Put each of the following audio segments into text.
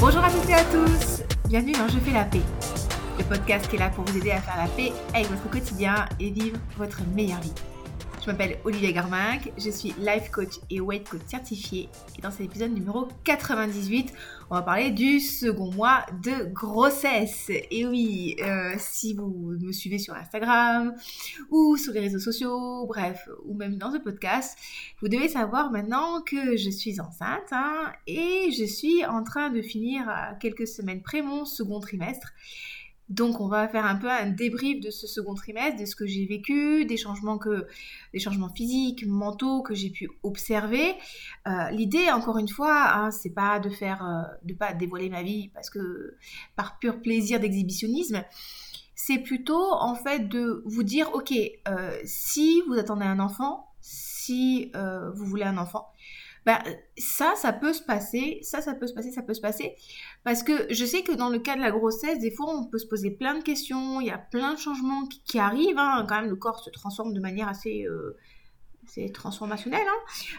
Bonjour à toutes et à tous, bienvenue dans Je fais la paix, le podcast qui est là pour vous aider à faire la paix avec votre quotidien et vivre votre meilleure vie. Je m'appelle Olivier Garminck, je suis life coach et weight coach certifié et dans cet épisode numéro 98, on va parler du second mois de grossesse. Et oui, euh, si vous me suivez sur Instagram ou sur les réseaux sociaux, bref, ou même dans ce podcast, vous devez savoir maintenant que je suis enceinte hein, et je suis en train de finir à quelques semaines près mon second trimestre. Donc on va faire un peu un débrief de ce second trimestre, de ce que j'ai vécu, des changements que, des changements physiques, mentaux que j'ai pu observer. Euh, l'idée, encore une fois, hein, c'est pas de faire, euh, de pas dévoiler ma vie parce que par pur plaisir d'exhibitionnisme. C'est plutôt en fait de vous dire, ok, euh, si vous attendez un enfant, si vous voulez un enfant, bah, ça, ça peut se passer, ça, ça peut se passer, ça peut se passer. Parce que je sais que dans le cas de la grossesse, des fois, on peut se poser plein de questions, il y a plein de changements qui, arrivent. Hein. Quand même, le corps se transforme de manière assez euh, c'est transformationnel.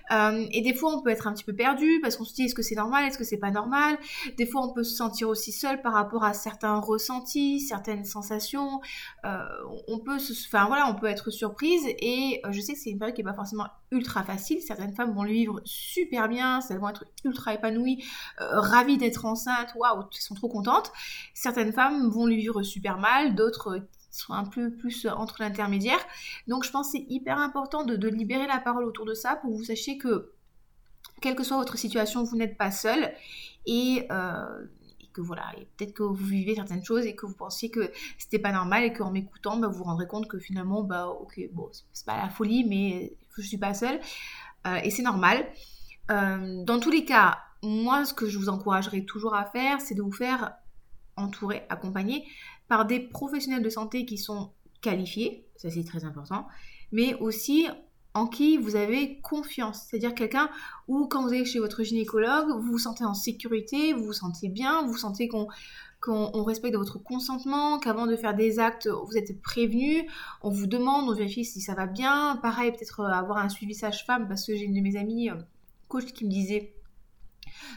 Hein euh, et des fois, on peut être un petit peu perdu parce qu'on se dit est-ce que c'est normal, est-ce que c'est pas normal? Des fois, on peut se sentir aussi seul par rapport à certains ressentis, certaines sensations. Euh, on peut, se, enfin voilà, on peut être surprise. Et euh, je sais que c'est une période qui est pas forcément ultra facile. Certaines femmes vont le vivre super bien, elles vont être ultra épanouies, ravies d'être enceintes, waouh, elles sont trop contentes. Certaines femmes vont le vivre super mal, d'autres sont un peu plus entre l'intermédiaire. Donc je pense que c'est hyper important de, libérer la parole autour de ça pour que vous sachiez que, quelle que soit votre situation, vous n'êtes pas seul. Et, euh, que voilà, peut-être que vous vivez certaines choses et que vous pensiez que c'était pas normal et qu'en m'écoutant, bah, vous vous rendrez compte que finalement, bah ok, bon, c'est pas la folie, mais je suis pas seule. Euh, et c'est normal. Euh, dans tous les cas, moi, ce que je vous encouragerais toujours à faire, c'est de vous faire entourer, accompagner par des professionnels de santé qui sont qualifiés, ça c'est très important, mais aussi en qui vous avez confiance. C'est-à-dire quelqu'un où quand vous allez chez votre gynécologue, vous vous sentez en sécurité, vous vous sentez bien, vous sentez qu'on respecte votre consentement, qu'avant de faire des actes, vous êtes prévenu, on vous demande, on vérifie si ça va bien. Pareil, peut-être avoir un suivi sage-femme, parce que j'ai une de mes amies euh, coach qui me disait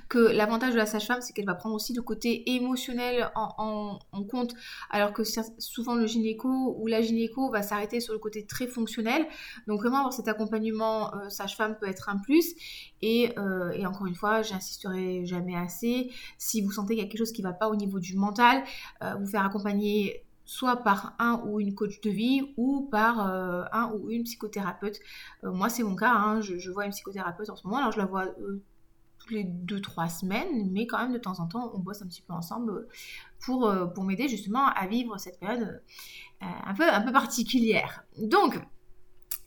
que l'avantage de la sage-femme, c'est qu'elle va prendre aussi le côté émotionnel en, compte, alors que souvent le gynéco ou la gynéco va s'arrêter sur le côté très fonctionnel. Donc vraiment avoir cet accompagnement euh, sage-femme peut être un plus. Euh, et, encore une fois, j'insisterai jamais assez. Si vous sentez qu'il y a quelque chose qui ne va pas au niveau du mental, euh, vous faire accompagner soit par un ou une coach de vie ou par un ou une psychothérapeute. moi, c'est mon cas, hein. je, je, vois une psychothérapeute en ce moment, alors je la vois les deux, trois semaines, mais quand même de temps en temps, on bosse un petit peu ensemble pour, euh, pour m'aider justement à vivre cette période euh, un, peu, un particulière. Donc,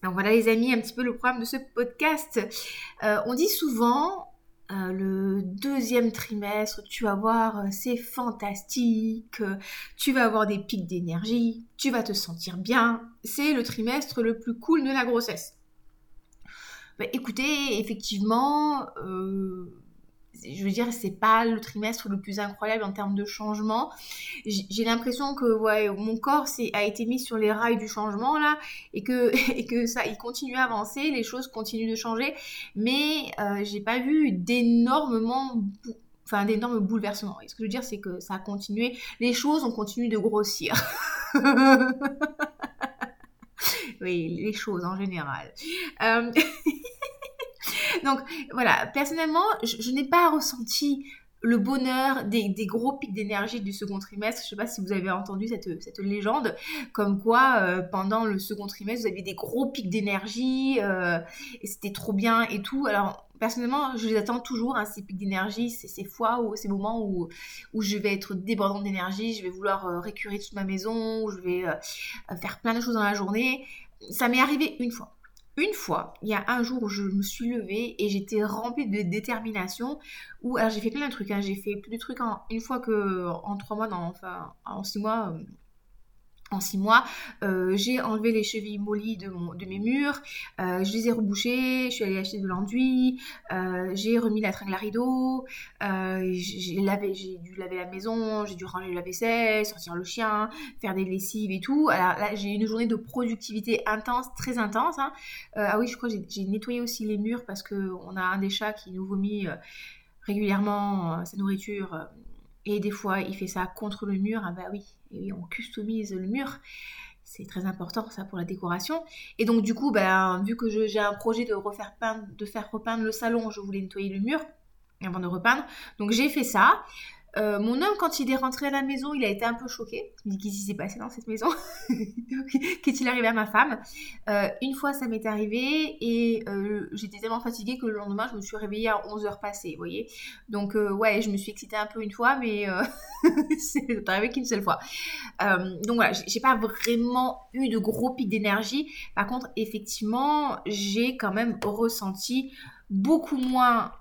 voilà les amis, un petit peu le programme de ce podcast. Euh, on dit souvent, le deuxième trimestre, tu vas voir, c'est fantastique, tu vas avoir des pics d'énergie, tu vas te sentir bien, c'est le trimestre le plus cool de la grossesse. Bah, écoutez, effectivement, euh, je veux dire, c'est pas le trimestre le plus incroyable en termes de changement. J'ai l'impression que ouais, mon corps a été mis sur les rails du changement là et que, et que ça, il continue à avancer, les choses continuent de changer, mais euh, j'ai pas vu d'énormément enfin d'énormes bouleversements. Et ce que je veux dire, c'est que ça a continué, les choses ont continué de grossir. oui, les choses en général. Euh, donc voilà, personnellement, je, n'ai pas ressenti le bonheur des, gros pics d'énergie du second trimestre. Je ne sais pas si vous avez entendu cette, cette légende, comme quoi euh, pendant le second trimestre, vous aviez des gros pics d'énergie euh, et c'était trop bien et tout. Alors personnellement, je les attends toujours, hein, ces pics d'énergie, ces, fois ou ces moments où, où je vais être débordante d'énergie, je vais vouloir euh, récurer toute ma maison, où je vais faire plein de choses dans la journée. Ça m'est arrivé une fois une fois, il y a un jour où je me suis levée et j'étais remplie de détermination. Où, alors j'ai fait plein de trucs, hein. j'ai fait plus de trucs en, une fois que en trois mois, enfin en six mois, euh, six mois, euh, j'ai enlevé les chevilles mollies de, mes murs, euh, je les ai rebouchées, je suis allée acheter de l'enduit, euh, j'ai remis la tringle à rideau, j'ai dû laver la maison, j'ai dû ranger la vaisselle, sortir le chien, faire des lessives et tout. Alors là, j'ai une journée de productivité intense, très intense. Hein. ah oui, je crois que j'ai nettoyé aussi les murs parce qu'on a un des chats qui nous vomit régulièrement sa nourriture Et des fois, il fait ça contre le mur. Ah bah oui, et on customise le mur. C'est très important ça pour la décoration. Et donc du coup, ben, vu que j'ai un projet de refaire peindre, de faire repeindre le salon, je voulais nettoyer le mur avant de repeindre. Donc j'ai fait ça. Euh, mon homme, quand il est rentré à la maison, il a été un peu choqué. Il me dit qu'est-ce qui s'est passé dans cette maison? Qu'est-il arrivé à ma femme? Euh, Une fois, ça m'est arrivé et euh, j'étais tellement fatiguée que le lendemain, je me suis réveillée à 11h passées, vous voyez? Donc, ouais, je me suis excitée un peu une fois, mais c'est arrivé qu'une seule fois. donc voilà, j'ai pas vraiment eu de gros pics d'énergie. Par contre, effectivement, j'ai quand même ressenti beaucoup moins...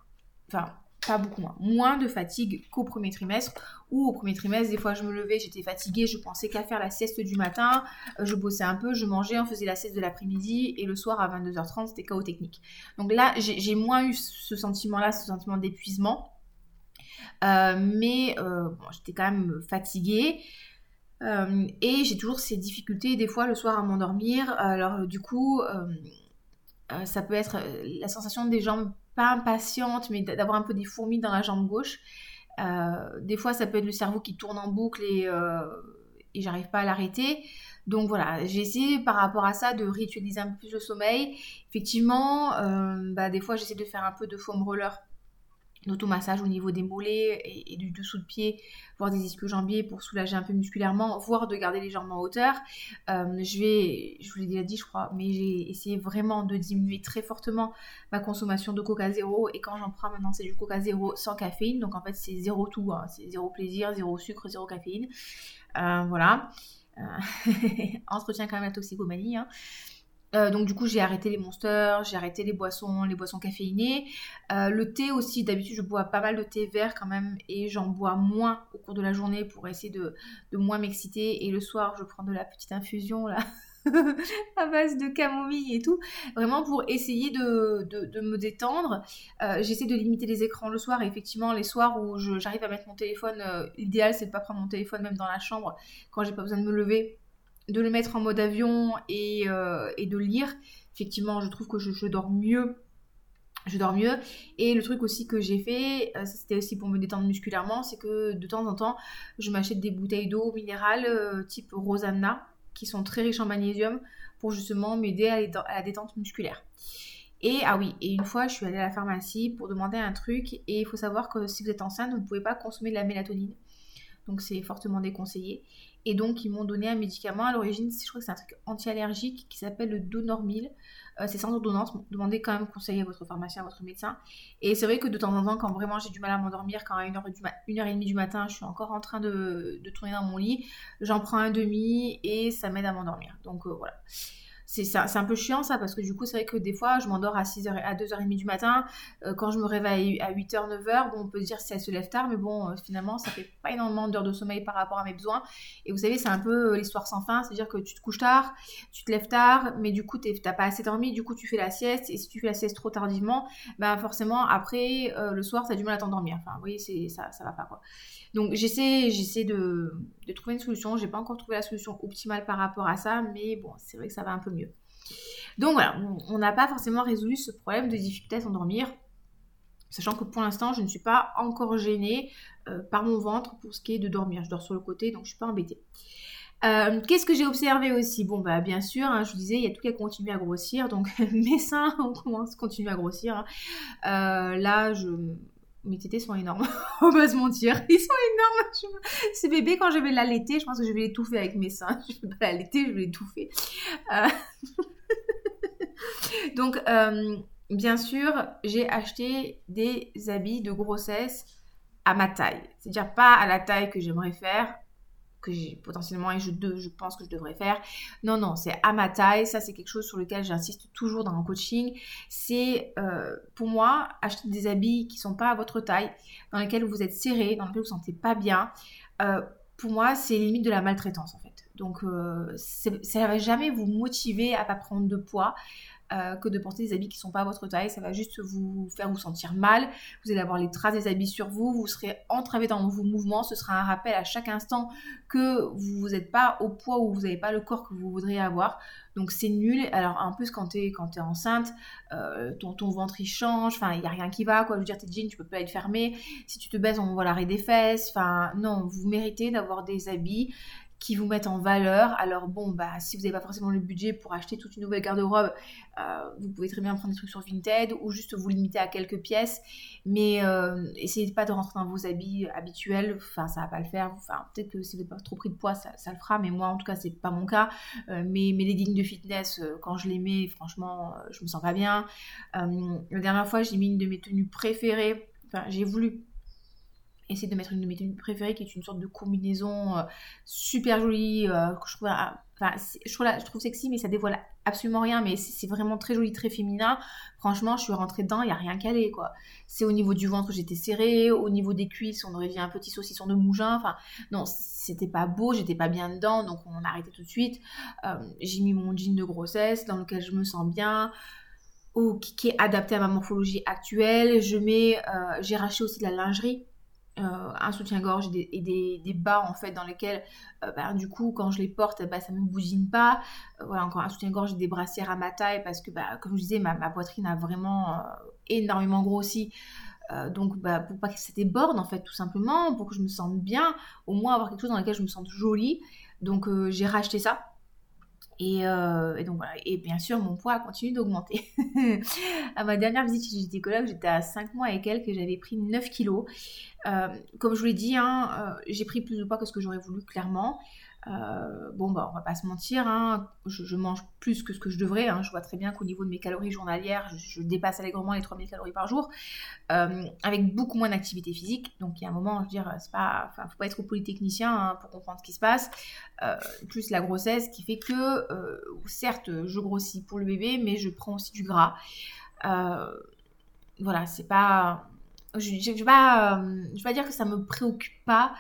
Enfin, pas beaucoup moins, moins de fatigue qu'au premier trimestre, ou au premier trimestre, des fois je me levais, j'étais fatiguée, je pensais qu'à faire la sieste du matin, euh, je bossais un peu, je mangeais, on faisait la sieste de l'après-midi, et le soir à 22h30, c'était chaos technique. Donc là, j'ai moins eu ce sentiment-là, ce sentiment d'épuisement, euh, mais euh, j'étais quand même fatiguée. et j'ai toujours ces difficultés des fois le soir à m'endormir. Alors du coup, ça peut être la sensation des jambes pas impatiente, mais d'avoir un peu des fourmis dans la jambe gauche. Euh, des fois, ça peut être le cerveau qui tourne en boucle et, euh, j'arrive pas à l'arrêter. Donc voilà, j'ai essayé par rapport à ça de réutiliser un peu plus le sommeil. Effectivement, euh, bah, des fois, j'essaie de faire un peu de foam roller d'automassage au niveau des mollets et, du dessous de pied, voire des ischio-jambiers pour soulager un peu musculairement, voire de garder les jambes en hauteur. Euh, je vais, je vous l'ai déjà dit je crois, mais j'ai essayé vraiment de diminuer très fortement ma consommation de coca zéro et quand j'en prends maintenant c'est du coca zéro sans caféine, donc en fait c'est zéro tout, hein. c'est zéro plaisir, zéro sucre, zéro caféine. Euh, voilà. Euh, entretient quand même la toxicomanie. Hein. Euh, donc du coup j'ai arrêté les monsters, j'ai arrêté les boissons, les boissons caféinées. Euh, le thé aussi, d'habitude je bois pas mal de thé vert quand même et j'en bois moins au cours de la journée pour essayer de, moins m'exciter. Et le soir je prends de la petite infusion là. à base de camomille et tout, vraiment pour essayer de, me détendre. Euh, j'essaie de limiter les écrans le soir et effectivement les soirs où j'arrive à mettre mon téléphone, l'idéal c'est de pas prendre mon téléphone même dans la chambre quand j'ai pas besoin de me lever de le mettre en mode avion et, euh, de lire, effectivement, je trouve que je, dors mieux. Je dors mieux. Et le truc aussi que j'ai fait, euh, c'était aussi pour me détendre musculairement, c'est que de temps en temps, je m'achète des bouteilles d'eau minérale euh, type Rosanna, qui sont très riches en magnésium, pour justement m'aider à, la détente musculaire. Et ah oui, et une fois, je suis allée à la pharmacie pour demander un truc, et il faut savoir que si vous êtes enceinte, vous ne pouvez pas consommer de la mélatonine. Donc c'est fortement déconseillé. Et donc, ils m'ont donné un médicament. À l'origine, je crois que c'est un truc anti-allergique qui s'appelle le Donormil. Euh, c'est sans ordonnance. Demandez quand même conseil à votre pharmacien, à votre médecin. Et c'est vrai que de temps en temps, quand vraiment j'ai du mal à m'endormir, quand à 1h, du heure et demie du matin, je suis encore en train de, de tourner dans mon lit, j'en prends un demi et ça m'aide à m'endormir. Donc euh, voilà c'est un peu chiant ça parce que du coup c'est vrai que des fois je m'endors à 6h à 2h30 du matin euh, quand je me réveille à 8h 9h bon on peut dire si elle se lève tard mais bon euh, finalement ça fait pas énormément d'heures de sommeil par rapport à mes besoins et vous savez c'est un peu euh, l'histoire sans fin c'est à dire que tu te couches tard tu te lèves tard mais du coup t'as pas assez dormi du coup tu fais la sieste et si tu fais la sieste trop tardivement ben forcément après le soir t'as du mal à t'endormir enfin vous voyez c'est ça ça va pas quoi donc j'essaie, j'essaie de, trouver une solution. J'ai pas encore trouvé la solution optimale par rapport à ça, mais bon, c'est vrai que ça va un peu mieux. Donc voilà, on n'a pas forcément résolu ce problème de difficulté à s'endormir, sachant que pour l'instant, je ne suis pas encore gênée euh, par mon ventre pour ce qui est de dormir. Je dors sur le côté, donc je suis pas embêtée. Euh, qu'est-ce que j'ai observé aussi? Bon, bah bien sûr, hein, je vous disais, il y a tout qui a continué à grossir, donc mes seins ont commencé, continuer à grossir. Hein. Euh, là, je, mes tétés sont énormes, on va se mentir. Ils sont énormes. Ces bébés, quand je vais l'allaiter, je pense que je vais l'étouffer avec mes seins. Je vais pas l'allaiter, je vais l'étouffer. donc, euh, bien sûr, j'ai acheté des habits de grossesse à ma taille. C'est-à-dire pas à la taille que j'aimerais faire, que j'ai potentiellement et je, pense que je devrais faire. Non, non, c'est à ma taille. Ça, c'est quelque chose sur lequel j'insiste toujours dans mon coaching. C'est euh, pour moi acheter des habits qui sont pas à votre taille, dans lesquels vous êtes serré, dans lesquels vous ne sentez pas bien. Euh, pour moi, c'est limite de la maltraitance en fait. Donc, ça ne va jamais vous motiver à pas prendre de poids. Euh, que de porter des habits qui ne sont pas à votre taille. Ça va juste vous faire vous sentir mal. Vous allez avoir les traces des habits sur vous. Vous serez entravé dans vos mouvements. Ce sera un rappel à chaque instant que vous n'êtes pas au poids ou vous n'avez pas le corps que vous voudriez avoir. Donc c'est nul. Alors en plus quand tu es, quand es enceinte, euh, ton, ventre il change. Enfin il n'y a rien qui va. Quoi. Je veux dire tes jeans tu peux pas être fermé. Si tu te baisses on voit l'arrêt des fesses. Enfin non, vous méritez d'avoir des habits qui vous mettent en valeur. Alors bon, bah si vous n'avez pas forcément le budget pour acheter toute une nouvelle garde-robe, euh, vous pouvez très bien prendre des trucs sur Vinted ou juste vous limiter à quelques pièces. Mais euh, essayez pas de rentrer dans vos habits habituels. Enfin, ça va pas le faire. Enfin, peut-être que si vous n'avez pas trop pris de poids, ça, le fera. Mais moi, en tout cas, c'est pas mon cas. Euh, mes, mes leggings de fitness, quand je les mets, franchement, je me sens pas bien. la dernière fois, j'ai mis une de mes tenues préférées. Enfin, j'ai voulu essayer de mettre une de mes tenues préférées qui est une sorte de combinaison euh, super jolie euh, que je trouve enfin je trouve, sexy mais ça dévoile absolument rien mais c'est vraiment très joli très féminin. Franchement je suis rentrée dedans il y a rien aller quoi. C'est au niveau du ventre j'étais serrée au niveau des cuisses on aurait dit un petit saucisson de mougin enfin non c'était pas beau j'étais pas bien dedans donc on a arrêté tout de suite. Euh, j'ai mis mon jean de grossesse dans lequel je me sens bien oh, qui, est adapté à ma morphologie actuelle. Je mets j'ai racheté aussi de la lingerie euh, un soutien-gorge et, des, bas en fait dans lesquels euh, bah, du coup quand je les porte bah, ça me bousine pas. Euh, voilà encore un soutien-gorge et des brassières à ma taille parce que bah, comme je disais ma, poitrine a vraiment énormément grossi. Donc bah, pour pas que ça déborde en fait tout simplement pour que je me sente bien au moins avoir quelque chose dans lequel je me sente jolie. Donc j'ai racheté ça euh, et, bien sûr, mon poids a continué d'augmenter. à ma dernière visite chez gynécologue, j'étais à 5 mois et quelques et j'avais pris 9 kilos. Euh, comme je vous l'ai dit, hein, euh, j'ai pris plus de poids que ce que j'aurais voulu, clairement. Euh, bon, bah, on va pas se mentir, hein, je, mange plus que ce que je devrais. Hein. je vois très bien qu'au niveau de mes calories journalières, je, dépasse allègrement les 3000 calories par jour, euh, avec beaucoup moins d'activité physique. Donc, il y a un moment, je veux dire, c'est pas, faut pas être polytechnicien hein, pour comprendre ce qui se passe. Euh, plus la grossesse qui fait que, certes, je grossis pour le bébé, mais je prends aussi du gras. voilà, c'est pas. Je ne vais, pas, je vais pas dire que ça me préoccupe pas,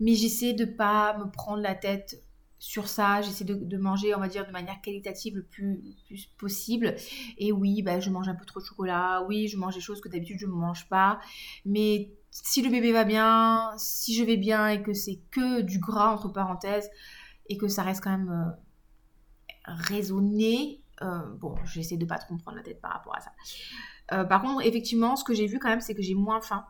mais j'essaie de pas me prendre la tête sur ça, j'essaie de, manger, on va dire, de manière qualitative le plus, possible. Et oui, bah, je mange un peu trop de chocolat, oui, je mange des choses que d'habitude je ne mange pas, mais si le bébé va bien, si je vais bien et que c'est que du gras, entre parenthèses, et que ça reste quand même euh, raisonné, euh, bon, j'essaie de pas trop me prendre la tête par rapport à ça. Euh, par contre, effectivement, ce que j'ai vu quand même, c'est que j'ai moins faim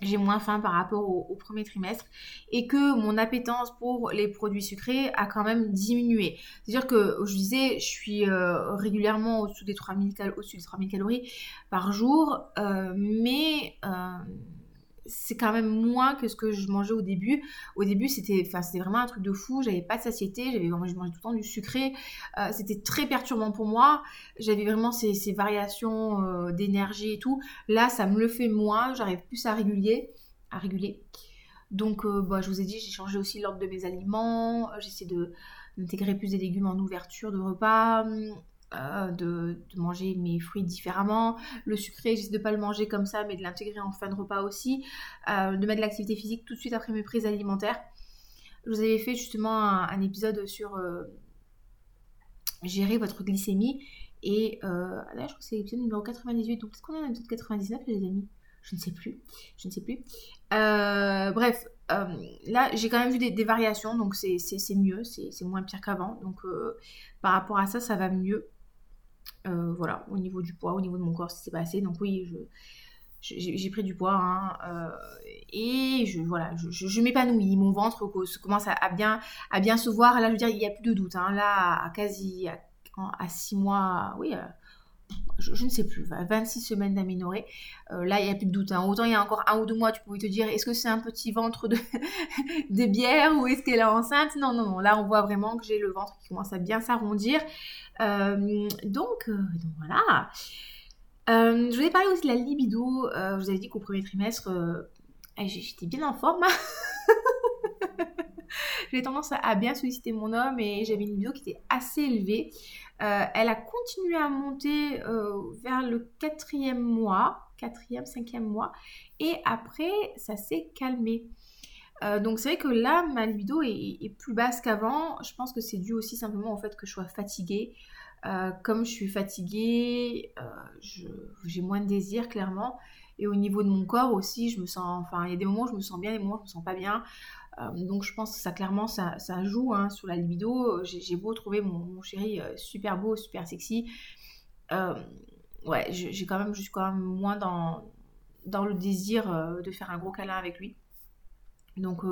j'ai moins faim par rapport au, premier trimestre et que mon appétence pour les produits sucrés a quand même diminué. C'est-à-dire que je disais, je suis euh, régulièrement au-dessus des 3000, au des 3000 calories par jour, euh, mais euh, c'est quand même moins que ce que je mangeais au début. Au début, c'était vraiment un truc de fou. J'avais pas de satiété. J'avais, je mangeais tout le temps du sucré. Euh, c'était très perturbant pour moi. J'avais vraiment ces, variations euh, d'énergie et tout. Là, ça me le fait moins. J'arrive plus à réguler. À réguler. Donc, euh, bah, je vous ai dit, j'ai changé aussi l'ordre de mes aliments. J'essaie d'intégrer plus des légumes en ouverture de repas. Euh, de, manger mes fruits différemment. Le sucré, j'essaie de ne pas le manger comme ça, mais de l'intégrer en fin de repas aussi. Euh, de mettre de l'activité physique tout de suite après mes prises alimentaires. Je vous avais fait justement un, épisode sur euh, gérer votre glycémie. Et là, je crois que c'est l'épisode numéro 98. Donc, est-ce qu'on est en épisode 99, les amis Je ne sais plus. Je ne sais plus. bref, là, j'ai quand même vu des, variations, donc c'est mieux, c'est moins pire qu'avant. Donc, par rapport à ça, ça va mieux. Euh, voilà, au niveau du poids, au niveau de mon corps, c'est passé. Donc oui, je, j'ai pris du poids hein, euh, et je voilà je, m'épanouis mon ventre commence à, bien à bien se voir là je veux dire il n'y a plus de doute hein. là à quasi à, 6 mois oui euh, je, ne sais plus 26 semaines d'aménorrhée là il n'y a plus de doute hein. autant il y a encore un ou deux mois tu pouvais te dire est-ce que c'est un petit ventre de, de bière ou est-ce qu'elle est enceinte? Non non non là on voit vraiment que j'ai le ventre qui commence à bien s'arrondir euh, donc, euh, donc, voilà. Euh, je voulais parler aussi de la libido. je vous avais dit qu'au premier trimestre, eh, j'étais bien en forme. J'ai tendance à bien solliciter mon homme et j'avais une libido qui était assez élevée. Elle a continué à monter vers le quatrième mois, quatrième, cinquième mois, et après ça s'est calmé. donc c'est vrai que là, ma libido est, plus basse qu'avant. Je pense que c'est dû aussi simplement au fait que je sois fatiguée. comme je suis fatiguée, j'ai moins de désir clairement. Et au niveau de mon corps aussi, je me sens, enfin, il y a des moments où je me sens bien, des moments où je me sens pas bien. Euh, donc je pense que ça clairement ça, joue hein, sur la libido. J'ai beau trouver mon, chéri euh, super beau, super sexy. Euh, ouais, j'ai quand même, je suis quand même moins dans, dans le désir de faire un gros câlin avec lui. Donc,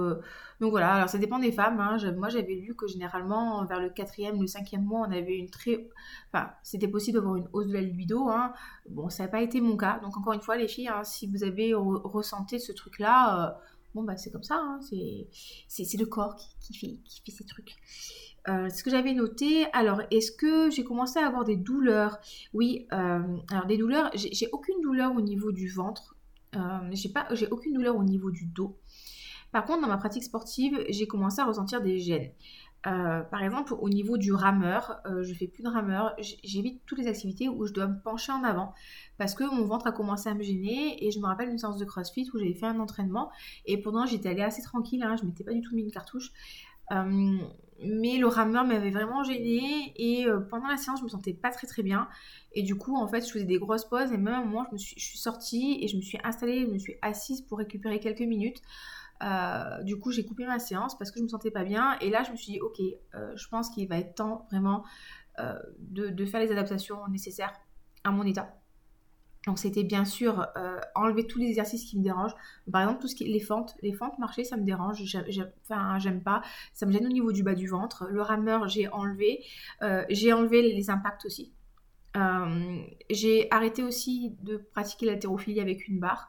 donc voilà, alors ça dépend des femmes. Hein. Moi j'avais lu que généralement vers le quatrième, le cinquième mois, on avait une très... Enfin, c'était possible d'avoir une hausse de la libido. Hein. Bon, ça n'a pas été mon cas. Donc encore une fois les filles, si vous avez ressenti ce truc-là, bon bah c'est comme ça, hein, c'est le corps qui, fait, qui fait ces trucs. Euh, ce que j'avais noté, alors est-ce que j'ai commencé à avoir des douleurs? Oui, euh, alors des douleurs, j'ai aucune douleur au niveau du ventre, euh, j'ai aucune douleur au niveau du dos. Par contre, dans ma pratique sportive, j'ai commencé à ressentir des gènes. Euh, par exemple, au niveau du rameur, je je fais plus de rameur. J'évite toutes les activités où je dois me pencher en avant parce que mon ventre a commencé à me gêner. Et je me rappelle une séance de CrossFit où j'avais fait un entraînement et pendant j'étais allée assez tranquille, hein, je m'étais pas du tout mis une cartouche. Euh, mais le rameur m'avait vraiment gênée et euh, pendant la séance je me sentais pas très très bien et du coup en fait je faisais des grosses pauses et même à un moment je, me suis, je suis sortie et je me suis installée, je me suis assise pour récupérer quelques minutes. Euh, du coup, j'ai coupé ma séance parce que je me sentais pas bien. Et là, je me suis dit, ok, euh, je pense qu'il va être temps vraiment euh, de, faire les adaptations nécessaires à mon état. Donc, c'était bien sûr enlever tous les exercices qui me dérangent. Par exemple, tout ce qui est les fentes. Les fentes, marcher, ça me dérange. Enfin, j'aime pas. Ça me gêne au niveau du bas du ventre. Le rameur, j'ai enlevé. j'ai enlevé les impacts aussi. j'ai arrêté aussi de pratiquer l'haltérophilie avec une barre.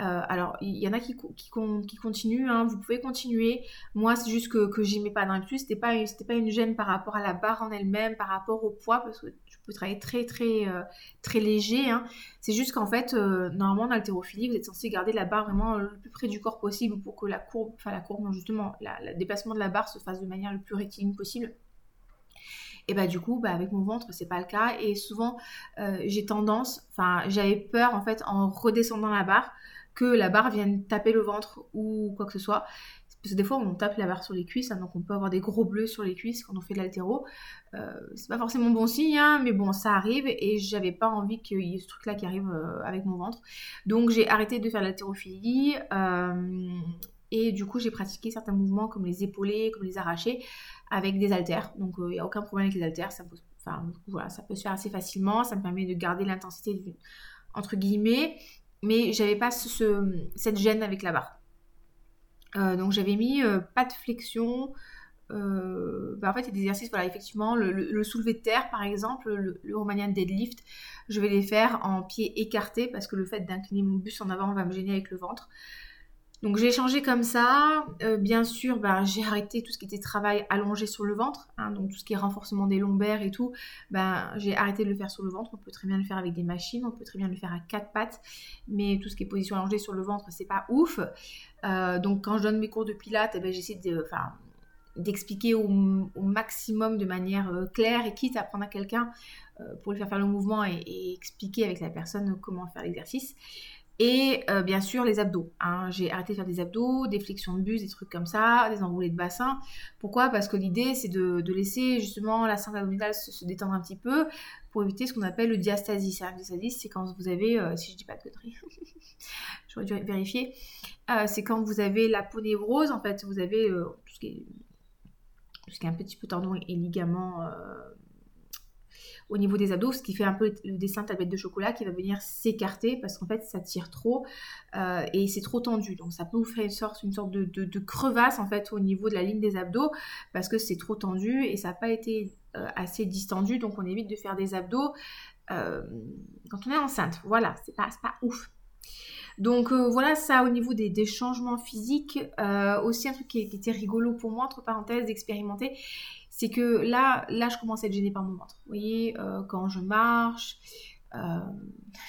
Euh, alors, il y en a qui, qui, qui continuent, hein, vous pouvez continuer. Moi, c'est juste que, que j'y mets pas plus C'était pas, pas une gêne par rapport à la barre en elle-même, par rapport au poids, parce que tu peux travailler très, très, euh, très léger. Hein. C'est juste qu'en fait, euh, normalement, dans l'haltérophilie, vous êtes censé garder la barre vraiment le plus près du corps possible pour que la courbe, enfin la courbe, non, justement, le déplacement de la barre se fasse de manière le plus rectiligne possible. Et bah du coup, bah, avec mon ventre, c'est pas le cas. Et souvent, j'ai tendance, enfin, j'avais peur en fait en redescendant la barre que la barre vienne taper le ventre ou quoi que ce soit. Parce que des fois, on tape la barre sur les cuisses, hein, donc on peut avoir des gros bleus sur les cuisses quand on fait de l'altéro. Euh, c'est pas forcément bon signe, hein, mais bon, ça arrive et j'avais pas envie qu'il y ait ce truc-là qui arrive euh, avec mon ventre. Donc j'ai arrêté de faire l'haltérophilie euh, et du coup, j'ai pratiqué certains mouvements comme les épaulés, comme les arrachés avec des haltères. Donc il n'y a aucun problème avec les haltères, ça enfin, voilà, ça peut se faire assez facilement, ça me permet de garder l'intensité entre guillemets mais j'avais pas cette gêne avec la barre. Euh, donc j'avais mis euh, pas de flexion. Euh, bah, en fait, il des exercices, voilà, effectivement, le, soulevé de terre, par exemple, le, le, Romanian deadlift, je vais les faire en pied écarté parce que le fait d'incliner mon bus en avant va me gêner avec le ventre. Donc j'ai changé comme ça. Euh, bien sûr, bah, j'ai arrêté tout ce qui était travail allongé sur le ventre, hein, donc tout ce qui est renforcement des lombaires et tout. Bah, j'ai arrêté de le faire sur le ventre. On peut très bien le faire avec des machines, on peut très bien le faire à quatre pattes, mais tout ce qui est position allongée sur le ventre, c'est pas ouf. Euh, donc quand je donne mes cours de pilates, eh ben, j'essaie de, d'expliquer au, maximum de manière euh, claire et quitte à prendre à quelqu'un pour lui faire faire le mouvement et expliquer avec la personne comment faire l'exercice. Et euh, bien sûr, les abdos. Hein. J'ai arrêté de faire des abdos, des flexions de bus, des trucs comme ça, des enroulés de bassin. Pourquoi? Parce que l'idée, c'est de, laisser justement la sangle abdominale se, détendre un petit peu pour éviter ce qu'on appelle le diastasie. Le diastasie, c'est quand vous avez, euh, si je dis pas de conneries, j'aurais dû vérifier, euh, c'est quand vous avez la peau névrose, en fait, vous avez tout, ce qui est, tout ce qui est un petit peu tendon et ligaments au niveau des abdos, ce qui fait un peu le dessin de tablette de chocolat qui va venir s'écarter parce qu'en fait ça tire trop euh, et c'est trop tendu. Donc ça peut vous faire une sorte, une sorte de, crevasse en fait au niveau de la ligne des abdos parce que c'est trop tendu et ça n'a pas été euh, assez distendu. Donc on évite de faire des abdos euh, quand on est enceinte. Voilà, c'est pas, pas ouf. Donc voilà ça au niveau des, changements physiques. aussi un truc qui, était rigolo pour moi, entre parenthèses, d'expérimenter, c'est que là, là, je commence à être gênée par mon ventre. Vous voyez, euh, quand je marche, euh,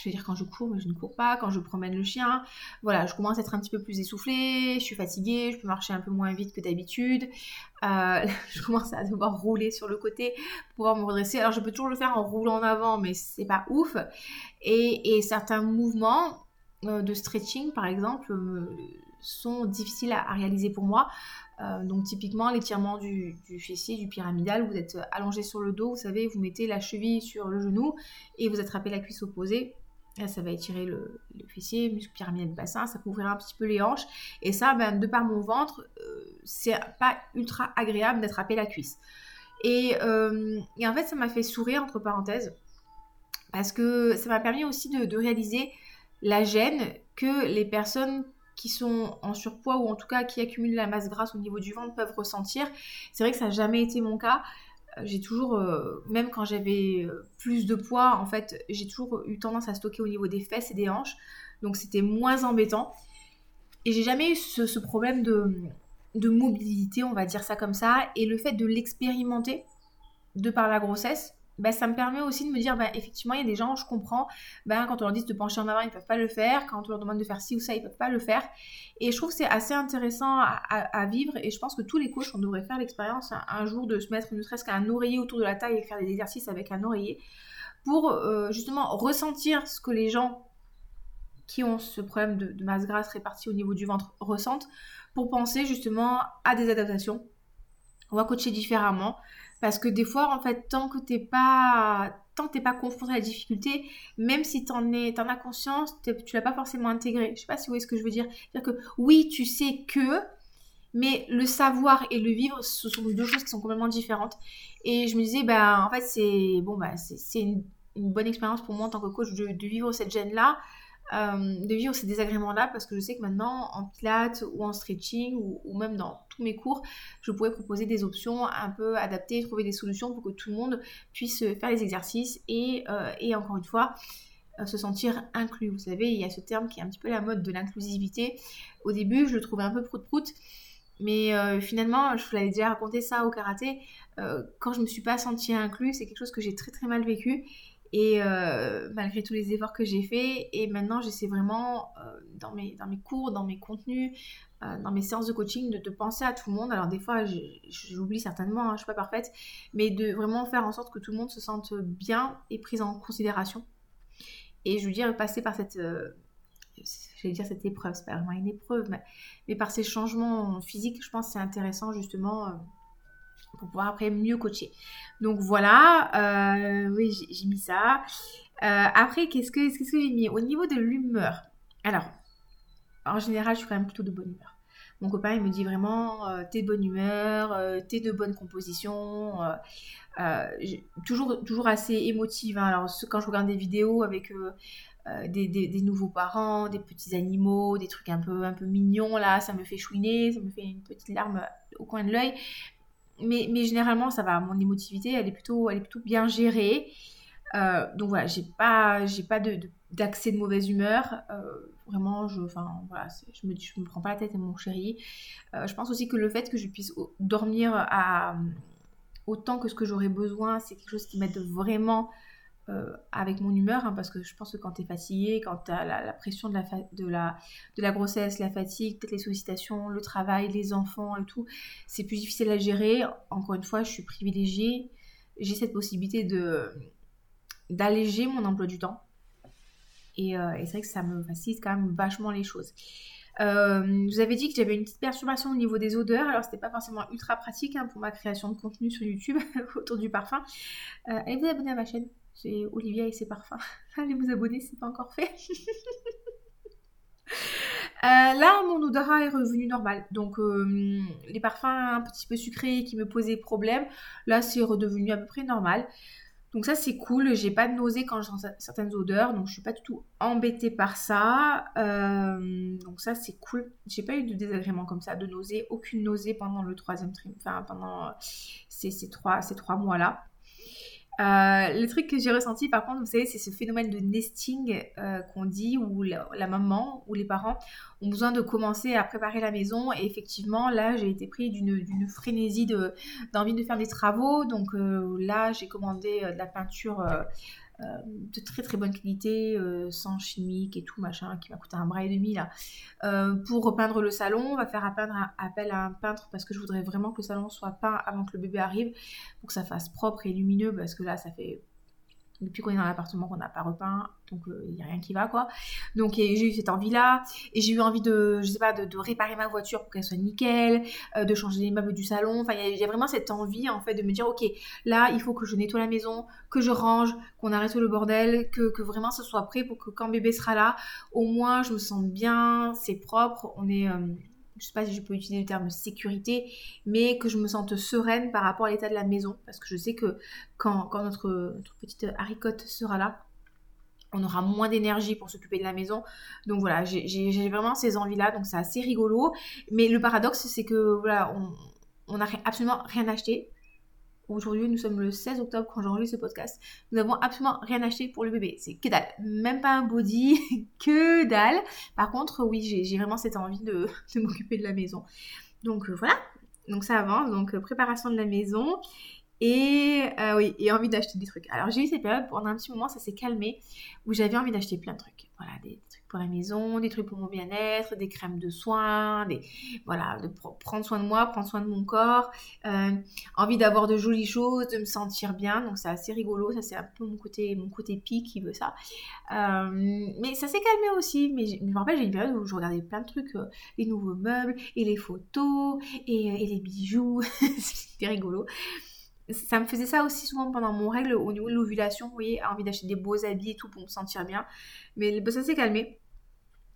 je veux dire quand je cours, mais je ne cours pas, quand je promène le chien, voilà, je commence à être un petit peu plus essoufflée, je suis fatiguée, je peux marcher un peu moins vite que d'habitude, euh, je commence à devoir rouler sur le côté pour pouvoir me redresser. Alors je peux toujours le faire en roulant en avant, mais c'est pas ouf. Et, certains mouvements de stretching, par exemple, sont difficiles à, réaliser pour moi. Euh, donc typiquement l'étirement du, fessier, du pyramidal, vous êtes allongé sur le dos, vous savez, vous mettez la cheville sur le genou et vous attrapez la cuisse opposée. Ça va étirer le, fessier, muscle pyramidal du bassin, ça peut ouvrir un petit peu les hanches. Et ça, ben, de par mon ventre, euh, c'est pas ultra agréable d'attraper la cuisse. Et, euh, en fait, ça m'a fait sourire, entre parenthèses, parce que ça m'a permis aussi de, réaliser la gêne que les personnes qui sont en surpoids ou en tout cas qui accumulent la masse grasse au niveau du ventre peuvent ressentir. C'est vrai que ça n'a jamais été mon cas. Euh, j'ai toujours, euh, même quand j'avais euh, plus de poids, en fait, j'ai toujours eu tendance à stocker au niveau des fesses et des hanches. Donc c'était moins embêtant. Et j'ai jamais eu ce, problème de, de, mobilité, on va dire ça comme ça. Et le fait de l'expérimenter de par la grossesse, bah, ça me permet aussi de me dire, bah, effectivement, il y a des gens, je comprends, bah, quand on leur dit de pencher en avant, ils ne peuvent pas le faire, quand on leur demande de faire ci ou ça, ils ne peuvent pas le faire. Et je trouve que c'est assez intéressant à, vivre, et je pense que tous les coachs, on devrait faire l'expérience un, jour de se mettre ne serait-ce qu'un oreiller autour de la taille et faire des exercices avec un oreiller, pour euh, justement ressentir ce que les gens qui ont ce problème de, de masse grasse répartie au niveau du ventre ressentent, pour penser justement à des adaptations. On va coacher différemment. Parce que des fois, en fait, tant que t'es pas, tant que pas confronté à la difficulté, même si t'en es, en as conscience, tu l'as pas forcément intégré. Je sais pas si vous voyez ce que je veux dire. C'est-à-dire que oui, tu sais que, mais le savoir et le vivre, ce sont deux choses qui sont complètement différentes. Et je me disais, bah, en fait, c'est bon, bah, c'est une, bonne expérience pour moi en tant que coach de vivre cette gêne-là. Euh, de vivre ces désagréments-là parce que je sais que maintenant en pilates ou en stretching ou, même dans tous mes cours, je pourrais proposer des options un peu adaptées, trouver des solutions pour que tout le monde puisse faire les exercices et, euh, et encore une fois euh, se sentir inclus. Vous savez, il y a ce terme qui est un petit peu la mode de l'inclusivité. Au début, je le trouvais un peu prout-prout. Mais finalement, je vous l'avais déjà raconté ça au karaté. quand je me suis pas sentie inclus, c'est quelque chose que j'ai très très mal vécu. Et euh, malgré tous les efforts que j'ai faits, et maintenant j'essaie vraiment euh, dans, mes, dans mes cours, dans mes contenus, euh, dans mes séances de coaching, de, penser à tout le monde. Alors des fois j'oublie certainement, hein, je ne suis pas parfaite, mais de vraiment faire en sorte que tout le monde se sente bien et pris en considération. Et je veux dire, passer par cette, j'allais dire cette épreuve, c'est pas vraiment une épreuve, mais, mais, par ces changements physiques, je pense que c'est intéressant justement pour pouvoir après mieux coacher. Donc voilà, euh, oui, j'ai mis ça. Euh, après, qu'est-ce que, que j'ai mis? Au niveau de l'humeur. Alors, en général, je suis quand même plutôt de bonne humeur. Mon copain, il me dit vraiment, euh, t'es de bonne humeur, t'es de bonne composition. toujours, toujours assez émotive. Hein. Alors, quand je regarde des vidéos avec des, des, nouveaux parents, des petits animaux, des trucs un peu, un peu mignons, là, ça me fait chouiner, ça me fait une petite larme au coin de l'œil mais, généralement, ça va. Mon émotivité, elle est plutôt, bien gérée. donc voilà, j'ai pas, j'ai pas d'accès de, mauvaise humeur. vraiment, je, voilà, je me, je me prends pas la tête mon chéri. je pense aussi que le fait que je puisse dormir autant que ce que j'aurais besoin, c'est quelque chose qui m'aide vraiment euh, avec mon humeur, hein, parce que je pense que quand tu es fatigué, quand tu as la, pression de la, de, la, de la grossesse, la fatigue, peut-être les sollicitations, le travail, les enfants et tout, c'est plus difficile à gérer. Encore une fois, je suis privilégiée. J'ai cette possibilité d'alléger mon emploi du temps. Et, euh, et c'est vrai que ça me facilite quand même vachement les choses. Euh, vous avais dit que j'avais une petite perturbation au niveau des odeurs, alors c'était pas forcément ultra pratique hein, pour ma création de contenu sur YouTube autour du parfum. allez vous abonner à ma chaîne, c'est Olivia et ses parfums. Allez vous abonner si c'est pas encore fait. Euh, là, mon odorat est revenu normal. Donc, euh, les parfums un petit peu sucrés qui me posaient problème, là, c'est redevenu à peu près normal. Donc, ça, c'est cool. J'ai pas de nausée quand je sens certaines odeurs. Donc, je suis pas du tout embêtée par ça. Euh, donc, ça, c'est cool. J'ai pas eu de désagrément comme ça, de nausée. Aucune nausée pendant le troisième trimestre. Enfin, pendant ces trois mois-là. Euh, le truc que j'ai ressenti par contre, vous savez, c'est ce phénomène de nesting euh, qu'on dit où la, maman ou les parents ont besoin de commencer à préparer la maison. Et effectivement, là, j'ai été pris d'une frénésie d'envie de, faire des travaux. Donc euh, là, j'ai commandé de la peinture de très très bonne qualité, euh, sans chimique et tout machin, qui m'a coûté un bras et demi là. Euh, pour repeindre le salon, on va faire appel à un peintre parce que je voudrais vraiment que le salon soit peint avant que le bébé arrive, pour que ça fasse propre et lumineux, parce que là ça fait depuis qu'on est dans l'appartement qu'on n'a pas repeint, donc il euh, n'y a rien qui va quoi. Donc j'ai eu cette envie-là, et j'ai eu envie de, je sais pas, de, réparer ma voiture pour qu'elle soit nickel, euh, de changer les meubles du salon. Enfin, il y, a vraiment cette envie en fait de me dire, ok, là il faut que je nettoie la maison, que je range, qu'on arrête le bordel, que, que, vraiment ce soit prêt pour que quand bébé sera là, au moins je me sens bien, c'est propre, on est euh, je sais pas si je peux utiliser le terme sécurité, mais que je me sente sereine par rapport à l'état de la maison, parce que je sais que quand, notre, petite haricote sera là, on aura moins d'énergie pour s'occuper de la maison. Donc voilà, j'ai vraiment ces envies-là, donc c'est assez rigolo. Mais le paradoxe, c'est que voilà, on n'a absolument rien acheté. Aujourd'hui, nous sommes le 16 octobre quand j'enregistre ce podcast. Nous n'avons absolument rien acheté pour le bébé. C'est que dalle. Même pas un body, que dalle. Par contre, oui, j'ai vraiment cette envie de, m'occuper de la maison. Donc euh, voilà. Donc ça avance. Donc euh, préparation de la maison. Et euh, oui, et envie d'acheter des trucs. Alors j'ai eu cette période pendant un petit moment, ça s'est calmé, où j'avais envie d'acheter plein de trucs. Voilà, des, pour la maison, des trucs pour mon bien-être, des crèmes de soins, des voilà, de prendre soin de moi, prendre soin de mon corps, euh, envie d'avoir de jolies choses, de me sentir bien. Donc c'est assez rigolo, ça c'est un peu mon côté mon côté pique qui veut ça. Euh, mais ça s'est calmé aussi. Mais je me rappelle j'ai une période où je regardais plein de trucs, les nouveaux meubles et les photos et, et les bijoux, c'était rigolo ça me faisait ça aussi souvent pendant mon règle au niveau de l'ovulation, vous voyez, envie d'acheter des beaux habits et tout pour me sentir bien. Mais ça s'est calmé.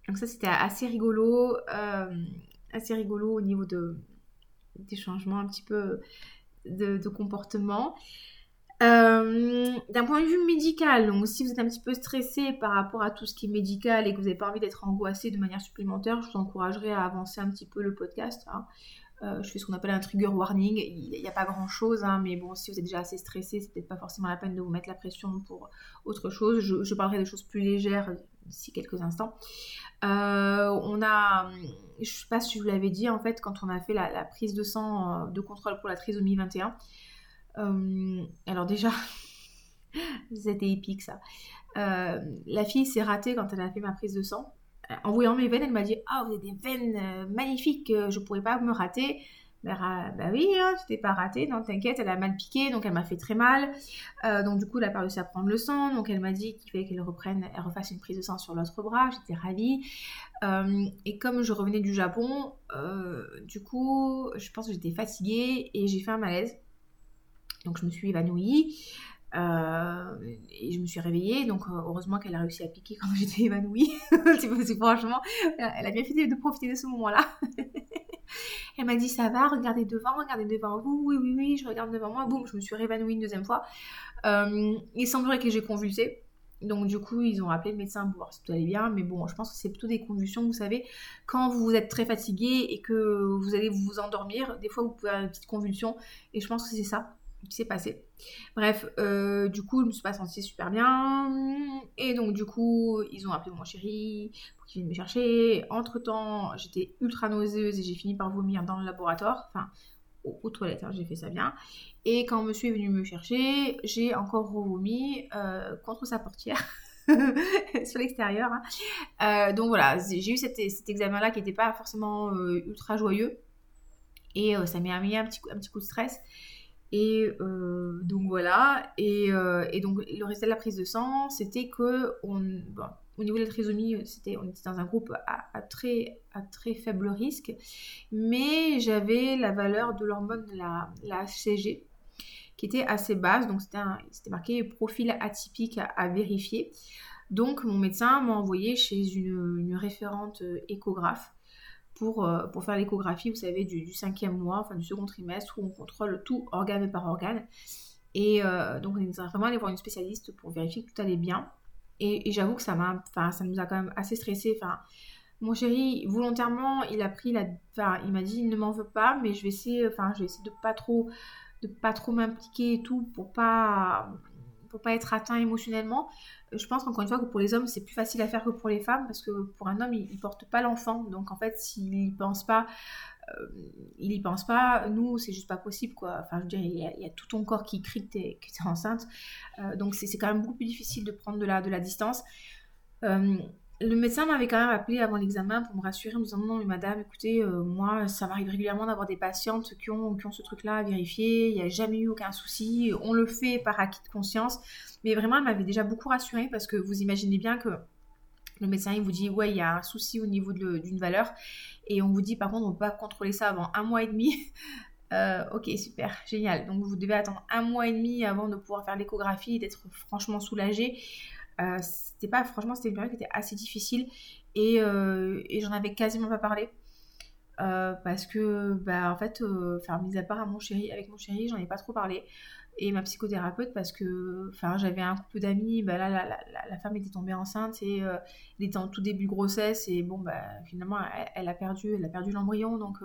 Donc ça c'était assez rigolo, euh, assez rigolo au niveau de, des changements un petit peu de, comportement. Euh, d'un point de vue médical, donc si vous êtes un petit peu stressé par rapport à tout ce qui est médical et que vous n'avez pas envie d'être angoissé de manière supplémentaire, je vous encouragerais à avancer un petit peu le podcast. Hein. Euh, je fais ce qu'on appelle un trigger warning. Il n'y a pas grand chose, hein, mais bon, si vous êtes déjà assez stressé, c'est peut-être pas forcément la peine de vous mettre la pression pour autre chose. Je, parlerai des choses plus légères d'ici quelques instants. Euh, on a, je sais pas si je vous l'avais dit, en fait, quand on a fait la, prise de sang euh, de contrôle pour la trisomie 21. alors déjà, c'était épique ça. la fille s'est ratée quand elle a fait ma prise de sang en voyant mes veines, elle m'a dit Ah, vous avez des veines euh, magnifiques, euh, je ne pourrais pas me rater. Bah, bah oui, hein, tu t'es pas raté, non, t'inquiète, elle a mal piqué, donc elle m'a fait très mal. Euh, donc du coup, elle a pas réussi à prendre le sang, donc elle m'a dit qu'il fallait qu'elle reprenne, elle refasse une prise de sang sur l'autre bras, j'étais ravie. et comme je revenais du Japon, du coup, je pense que j'étais fatiguée et j'ai fait un malaise. Donc je me suis évanouie. Euh, et je me suis réveillée, donc euh, heureusement qu'elle a réussi à piquer quand j'étais évanouie. c'est franchement, elle a bien fait de profiter de ce moment-là. elle m'a dit ça va, regardez devant, regardez devant vous. Oui, oui, oui, je regarde devant moi. Boum, je me suis réévanouie une deuxième fois. Euh, il semblerait que j'ai convulsé. Donc du coup, ils ont appelé le médecin pour voir si tout allait bien. Mais bon, je pense que c'est plutôt des convulsions, vous savez. Quand vous êtes très fatigué et que vous allez vous endormir, des fois vous pouvez avoir une petite convulsion. Et je pense que c'est ça qui s'est passé. Bref, euh, du coup, je me suis pas sentie super bien. Et donc, du coup, ils ont appelé mon chéri pour qu'il vienne me chercher. Entre temps, j'étais ultra nauséeuse et j'ai fini par vomir dans le laboratoire. Enfin, aux, toilettes, hein, j'ai fait ça bien. Et quand monsieur est venu me chercher, j'ai encore revomi euh, contre sa portière. sur l'extérieur. Hein. Euh, donc voilà, j'ai eu cet, examen-là qui n'était pas forcément ultra joyeux. Et ça m'a mis un petit, un petit coup de stress. Et euh, donc voilà. Euh, et, donc le reste de la prise de sang, c'était que on, au niveau de la trisomie, c'était, on était dans un groupe à, très, à très faible risque, mais j'avais la valeur de l'hormone la, la HCG qui était assez basse, donc c'était, c'était marqué profil atypique à, vérifier. Donc mon médecin m'a envoyé chez une, une référente euh, échographe pour, euh, pour faire l'échographie, vous savez, du, cinquième mois, enfin du second trimestre, où on contrôle tout organe par organe. Et euh, donc, on est vraiment allé voir une spécialiste pour vérifier que tout allait bien. Et, j'avoue que ça m'a, ça nous a quand même assez stressé. Enfin, mon chéri, volontairement, il a pris la, enfin, il m'a dit, il ne m'en veut pas, mais je vais essayer, enfin, je vais essayer de pas trop, de pas trop m'impliquer et tout pour pas, pour pas être atteint émotionnellement. Je pense qu'encore une fois que pour les hommes c'est plus facile à faire que pour les femmes parce que pour un homme il, ne porte pas l'enfant. Donc en fait s'il y pense pas euh, il y pense pas nous c'est juste pas possible quoi. Enfin je veux dire il y a, tout ton corps qui crie que tu es, enceinte. Euh, donc c'est quand même beaucoup plus difficile de prendre de la, de la distance. Euh, le médecin m'avait quand même appelé avant l'examen pour me rassurer en me disant non, mais madame, écoutez, euh, moi, ça m'arrive régulièrement d'avoir des patientes qui ont, qui ont ce truc-là à vérifier, il n'y a jamais eu aucun souci, on le fait par acquis de conscience. Mais vraiment, elle m'avait déjà beaucoup rassurée parce que vous imaginez bien que le médecin, il vous dit, ouais, il y a un souci au niveau d'une valeur. Et on vous dit, par contre, on ne peut pas contrôler ça avant un mois et demi. Euh, ok, super, génial. Donc vous devez attendre un mois et demi avant de pouvoir faire l'échographie et d'être franchement soulagé. Euh, c'était pas, franchement, c'était une période qui était assez difficile et, euh, et j'en avais quasiment pas parlé. Euh, parce que, bah, en fait, mis à part avec mon chéri, j'en ai pas trop parlé. Et ma psychothérapeute, parce que, enfin, j'avais un couple d'amis, bah, là, la, la, la, femme était tombée enceinte et elle était en tout début de grossesse et bon, bah, finalement, elle, a perdu, elle a perdu l'embryon, donc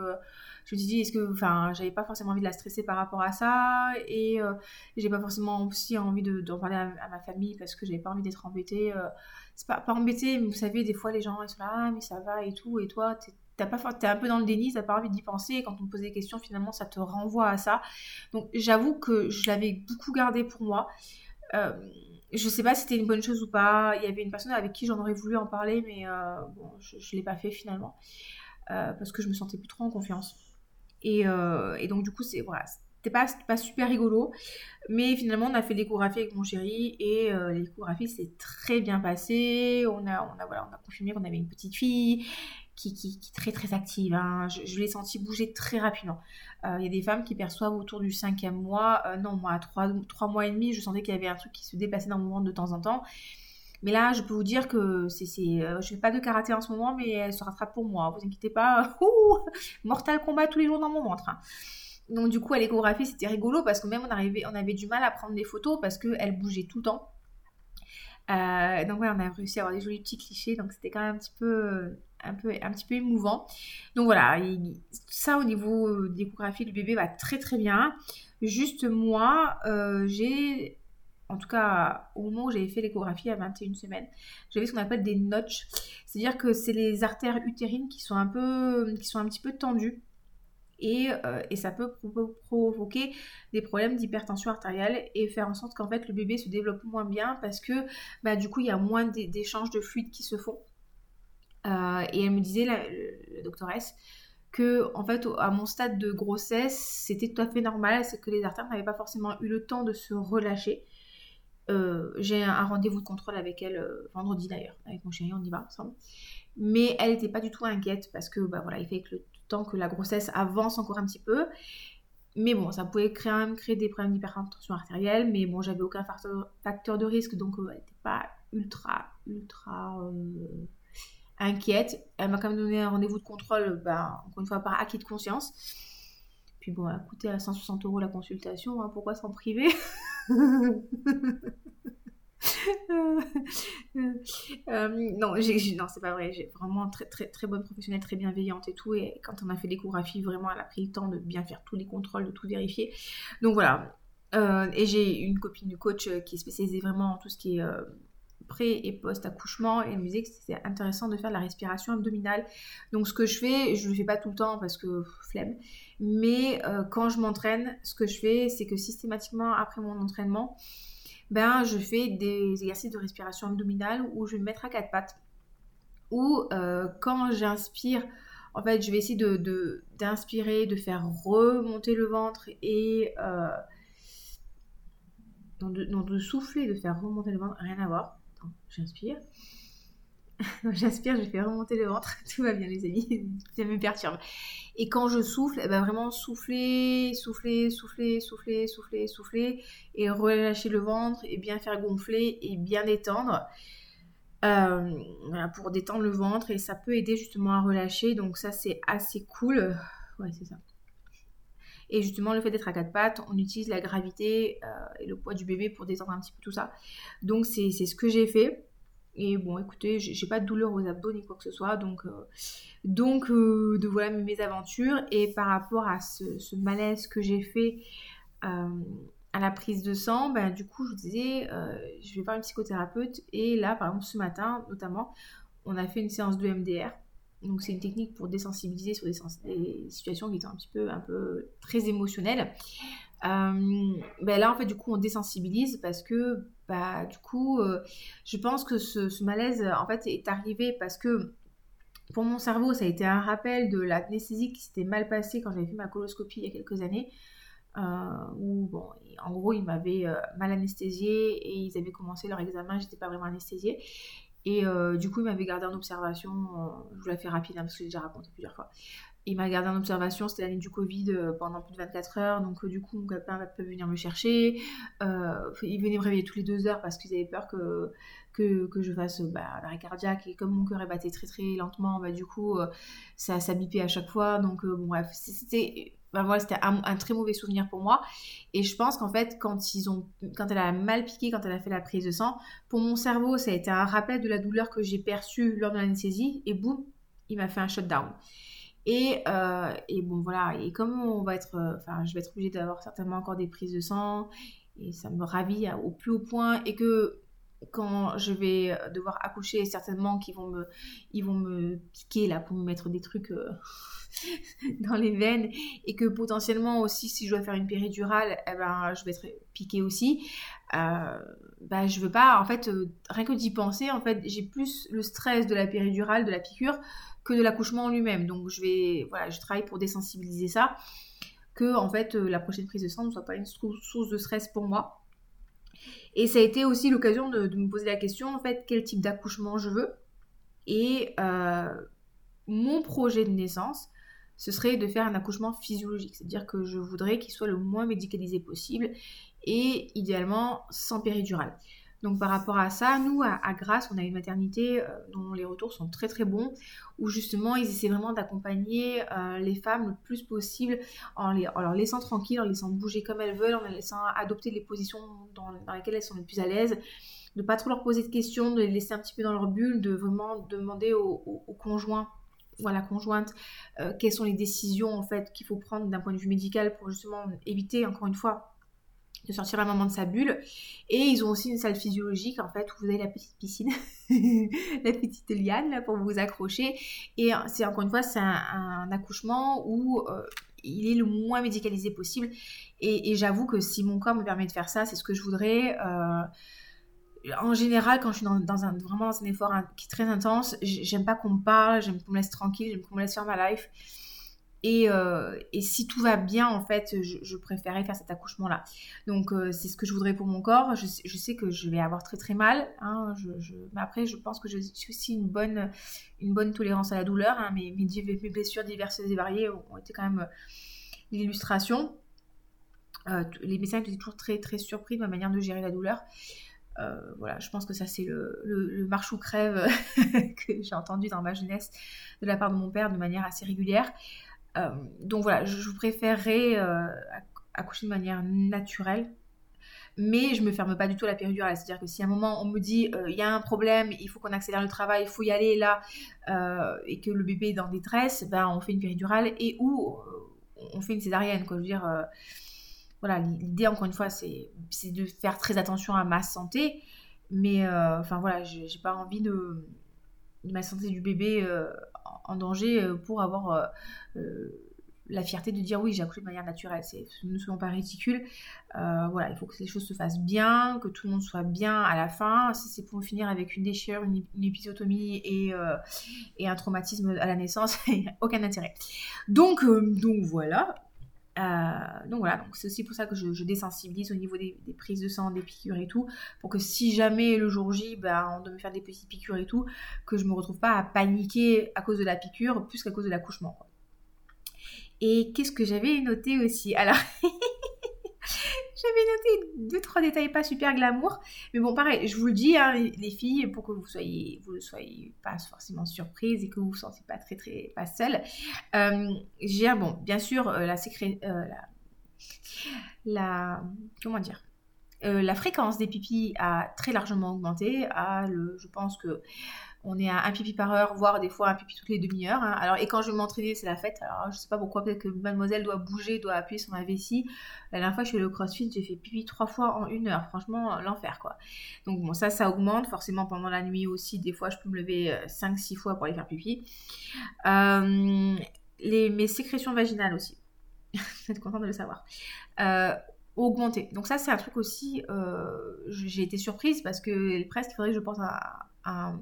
je me suis dit, est-ce que, enfin, j'avais pas forcément envie de la stresser par rapport à ça, et euh, j'ai pas forcément aussi envie d'en parler à, ma famille parce que j'avais pas envie d'être embêtée. Euh, c'est pas, pas embêtée, mais vous savez, des fois les gens ils sont là, ah, mais ça va et tout, et toi, t'as pas t'es un peu dans le déni, t'as pas envie d'y penser, et quand on me pose des questions, finalement, ça te renvoie à ça. Donc, j'avoue que je l'avais beaucoup gardé pour moi. Euh, je sais pas si c'était une bonne chose ou pas. Il y avait une personne avec qui j'en aurais voulu en parler, mais bon, je, je l'ai pas fait finalement. parce que je me sentais plus trop en confiance. Euh, et, donc, du coup, c'est voilà, c'était pas, super rigolo. Mais finalement, on a fait l'échographie avec mon chéri et euh, l'échographie s'est très bien passée. On a, on a, voilà, on a confirmé qu'on avait une petite fille qui, qui, est très très active. Hein. Je, l'ai senti bouger très rapidement. Euh, il y a des femmes qui perçoivent autour du cinquième mois. non, moi, à trois, trois mois et demi, je sentais qu'il y avait un truc qui se déplaçait dans mon ventre de temps en temps. Mais là, je peux vous dire que c'est, c'est, euh, je fais pas de karaté en ce moment, mais elle se rattrape pour moi. Vous inquiétez pas. Mortal combat tous les jours dans mon ventre. Hein. Donc du coup, à l'échographie, c'était rigolo parce que même on, arrivait, on avait du mal à prendre des photos parce qu'elle bougeait tout le temps. Euh, donc voilà, on a réussi à avoir des jolis petits clichés, donc c'était quand même un petit peu, un peu, un petit peu émouvant. Donc voilà, ça au niveau d'échographie, le bébé va très très bien. Juste moi, euh, j'ai en tout cas au moment où j'avais fait l'échographie à 21 semaines, j'avais ce qu'on appelle des notches. C'est-à-dire que c'est les artères utérines qui sont un peu, qui sont un petit peu tendues. Et, euh, et ça peut provoquer des problèmes d'hypertension artérielle et faire en sorte qu'en fait le bébé se développe moins bien parce que bah, du coup il y a moins d'échanges de fluides qui se font. Euh, et elle me disait, la, doctoresse, que en fait à mon stade de grossesse c'était tout à fait normal, c'est que les artères n'avaient pas forcément eu le temps de se relâcher euh, j'ai un, rendez-vous de contrôle avec elle vendredi d'ailleurs, avec mon chéri, on y va ensemble. Mais elle n'était pas du tout inquiète parce que bah, voilà, il fait que le que la grossesse avance encore un petit peu. Mais bon, ça pouvait quand même créer des problèmes d'hypertension artérielle. Mais bon, j'avais aucun facteur, de risque, donc euh, elle n'était pas ultra, ultra inquiète. Elle m'a quand même donné un rendez-vous de contrôle, bah, encore une fois, par acquis de conscience. Puis bon, elle a coûté à 160 euros la consultation, hein, pourquoi s'en priver? euh, non, c'est pas vrai. J'ai vraiment très, très, très bonne professionnelle, très bienveillante et tout. Et quand on a fait l'échographie, vraiment, elle a pris le temps de bien faire tous les contrôles, de tout vérifier. Donc voilà. Euh, et j'ai une copine de coach euh, qui est spécialisée vraiment en tout ce qui est pré et post-accouchement et elle me disait que c'était intéressant de faire de la respiration abdominale. Donc ce que je fais, je ne le fais pas tout le temps parce que flemme, mais quand je m'entraîne, ce que je fais, c'est que systématiquement après mon entraînement, ben, je fais des exercices de respiration abdominale où je vais me mettre à quatre pattes. Ou euh, quand j'inspire, en fait, je vais essayer d'inspirer, de, de, faire remonter le ventre et euh, de, de, souffler, de faire remonter le ventre, rien à voir j'inspire. j'inspire, je fais remonter le ventre. Tout va bien, les amis. Ça me perturbe. Et quand je souffle, eh ben vraiment souffler, souffler, souffler, souffler, souffler, souffler. Et relâcher le ventre et bien faire gonfler et bien détendre. Euh, voilà, pour détendre le ventre. Et ça peut aider justement à relâcher. Donc ça, c'est assez cool. Ouais, c'est ça. Et justement, le fait d'être à quatre pattes, on utilise la gravité euh, et le poids du bébé pour détendre un petit peu tout ça. Donc, c'est ce que j'ai fait. Et bon, écoutez, j'ai pas de douleur aux abdos ni quoi que ce soit. Donc, euh, donc euh, de voilà mes aventures. Et par rapport à ce, malaise que j'ai fait à la prise de sang, ben, du coup, je vous disais, je vais voir une psychothérapeute. Et là, par exemple, ce matin, notamment, on a fait une séance de MDR. Donc c'est une technique pour désensibiliser sur des, situations qui sont un petit peu, un peu très émotionnelles. Ben là, en fait, du coup, on désensibilise parce que, bah, du coup, je pense que ce, malaise, en fait, est arrivé parce que pour mon cerveau, ça a été un rappel de l'anesthésie qui s'était mal passée quand j'avais fait ma coloscopie il y a quelques années. Euh, où, bon, en gros, ils m'avaient euh, mal anesthésié et ils avaient commencé leur examen, j'étais pas vraiment anesthésiée. Et euh, du coup, ils m'avaient gardé en observation, je vous la fais rapide hein, parce que j'ai déjà raconté plusieurs fois. Il m'a gardé en observation, c'était l'année du Covid pendant plus de 24 heures, donc du coup mon copain va pas venir me chercher. il venait me réveiller tous les deux heures parce qu'ils avaient peur que, que, je fasse bah, l'arrêt cardiaque et comme mon cœur est très très lentement, bah, du coup ça, ça bipait à chaque fois. Donc bon bref, c'était ben voilà, c'était un, très mauvais souvenir pour moi. Et je pense qu'en fait, quand, ils ont, quand elle a mal piqué, quand elle a fait la prise de sang, pour mon cerveau, ça a été un rappel de la douleur que j'ai perçue lors de l'anesthésie. Et boum, il m'a fait un shutdown. Et, euh, et bon, voilà. Et comme on va être, euh, enfin, je vais être obligée d'avoir certainement encore des prises de sang, et ça me ravit au plus haut point, et que quand je vais devoir accoucher, certainement qu'ils vont me, ils vont me piquer là pour me mettre des trucs. Euh, dans les veines et que potentiellement aussi si je dois faire une péridurale, eh ben, je vais être piquée aussi. Euh, bah, je veux pas, en fait, euh, rien que d'y penser, en fait, j'ai plus le stress de la péridurale, de la piqûre, que de l'accouchement en lui-même. Donc je vais, voilà, je travaille pour désensibiliser ça, que en fait euh, la prochaine prise de sang ne soit pas une source de stress pour moi. Et ça a été aussi l'occasion de, me poser la question, en fait, quel type d'accouchement je veux. Et mon projet de naissance, ce serait de faire un accouchement physiologique. C'est-à-dire que je voudrais qu'il soit le moins médicalisé possible et idéalement sans péridurale. Donc par rapport à ça, nous, à, Grasse, on a une maternité euh, dont les retours sont très très bons, où justement ils essaient vraiment d'accompagner euh, les femmes le plus possible en, les, leur laissant tranquilles, en les laissant bouger comme elles veulent, en les laissant adopter les positions dans, lesquelles elles sont les plus à l'aise, de pas trop leur poser de questions, de les laisser un petit peu dans leur bulle, de vraiment demander aux au, conjoints ou à la conjointe, euh, quelles sont les décisions en fait qu'il faut prendre d'un point de vue médical pour justement éviter encore une fois de sortir la maman de sa bulle. Et ils ont aussi une salle physiologique en fait où vous avez la petite piscine, la petite liane là, pour vous accrocher. Et c'est encore une fois c'est un, accouchement où euh, il est le moins médicalisé possible. Et, j'avoue que si mon corps me permet de faire ça, c'est ce que je voudrais. Euh, en général, quand je suis dans, un, vraiment dans un effort qui est très intense, j'aime pas qu'on me parle, j'aime qu'on me laisse tranquille, j'aime qu'on me laisse faire ma life. Et, euh, et, si tout va bien, en fait, je, préférais faire cet accouchement-là. Donc, euh, c'est ce que je voudrais pour mon corps. Je, sais que je vais avoir très très mal. Hein, mais après, je pense que j'ai aussi une bonne, une bonne tolérance à la douleur. Hein. Mes, blessures diverses et variées ont été quand même euh, l'illustration. les médecins étaient toujours très très surpris de ma manière de gérer la douleur. Voilà, je pense que ça c'est le, le, marche ou crève que j'ai entendu dans ma jeunesse de la part de mon père de manière assez régulière. Euh, donc voilà, je, préférerais euh, accoucher de manière naturelle, mais je me ferme pas du tout à la péridurale. C'est-à-dire que si à un moment on me dit il y a un problème, il faut qu'on accélère le travail, il faut y aller là, et que le bébé est dans détresse, ben on fait une péridurale et ou on fait une césarienne. Je veux dire, voilà, l'idée, encore une fois, c'est de faire très attention à ma santé. Mais, euh, enfin, voilà, j'ai pas envie de, ma santé du bébé euh, en danger euh, pour avoir la fierté de dire oui, j'ai accouché de manière naturelle. Ne soyons pas ridicules. voilà, il faut que les choses se fassent bien, que tout le monde soit bien à la fin. Si c'est pour finir avec une déchirure, une, épisiotomie et, un traumatisme à la naissance, il aucun intérêt. Donc, donc voilà. Euh, donc voilà, c'est aussi pour ça que je, désensibilise au niveau des, prises de sang, des piqûres et tout, pour que si jamais le jour J, ben, on doit me faire des petites piqûres et tout, que je me retrouve pas à paniquer à cause de la piqûre plus qu'à cause de l'accouchement. Et qu'est-ce que j'avais noté aussi? Alors, J'avais noté deux, trois détails pas super glamour. Mais bon, pareil, je vous le dis, hein, les filles, pour que vous soyez, vous ne soyez pas forcément surprises et que vous vous sentez pas très, très, pas seule. Euh, j'ai, bon, bien sûr, euh, la, sécré, euh, la, la, comment dire, la fréquence des pipis a très largement augmenté. À le, je pense que on est à un pipi par heure, voire des fois un pipi toutes les demi-heures. Hein. Alors, et quand je vais m'entraîner, c'est la fête. Alors, je sais pas pourquoi, peut-être que mademoiselle doit bouger, doit appuyer sur ma vessie. La dernière fois, je suis allée au crossfit, j'ai fait pipi trois fois en une heure. Franchement, l'enfer, quoi. Donc, bon, ça, ça augmente. Forcément, pendant la nuit aussi, des fois, je peux me lever 5-6 euh, fois pour aller faire pipi. Euh, mes sécrétions vaginales aussi. Vous êtes content de le savoir. Euh, augmenté. Donc ça, c'est un truc aussi, j'ai été surprise parce que presque, il faudrait que je pense à,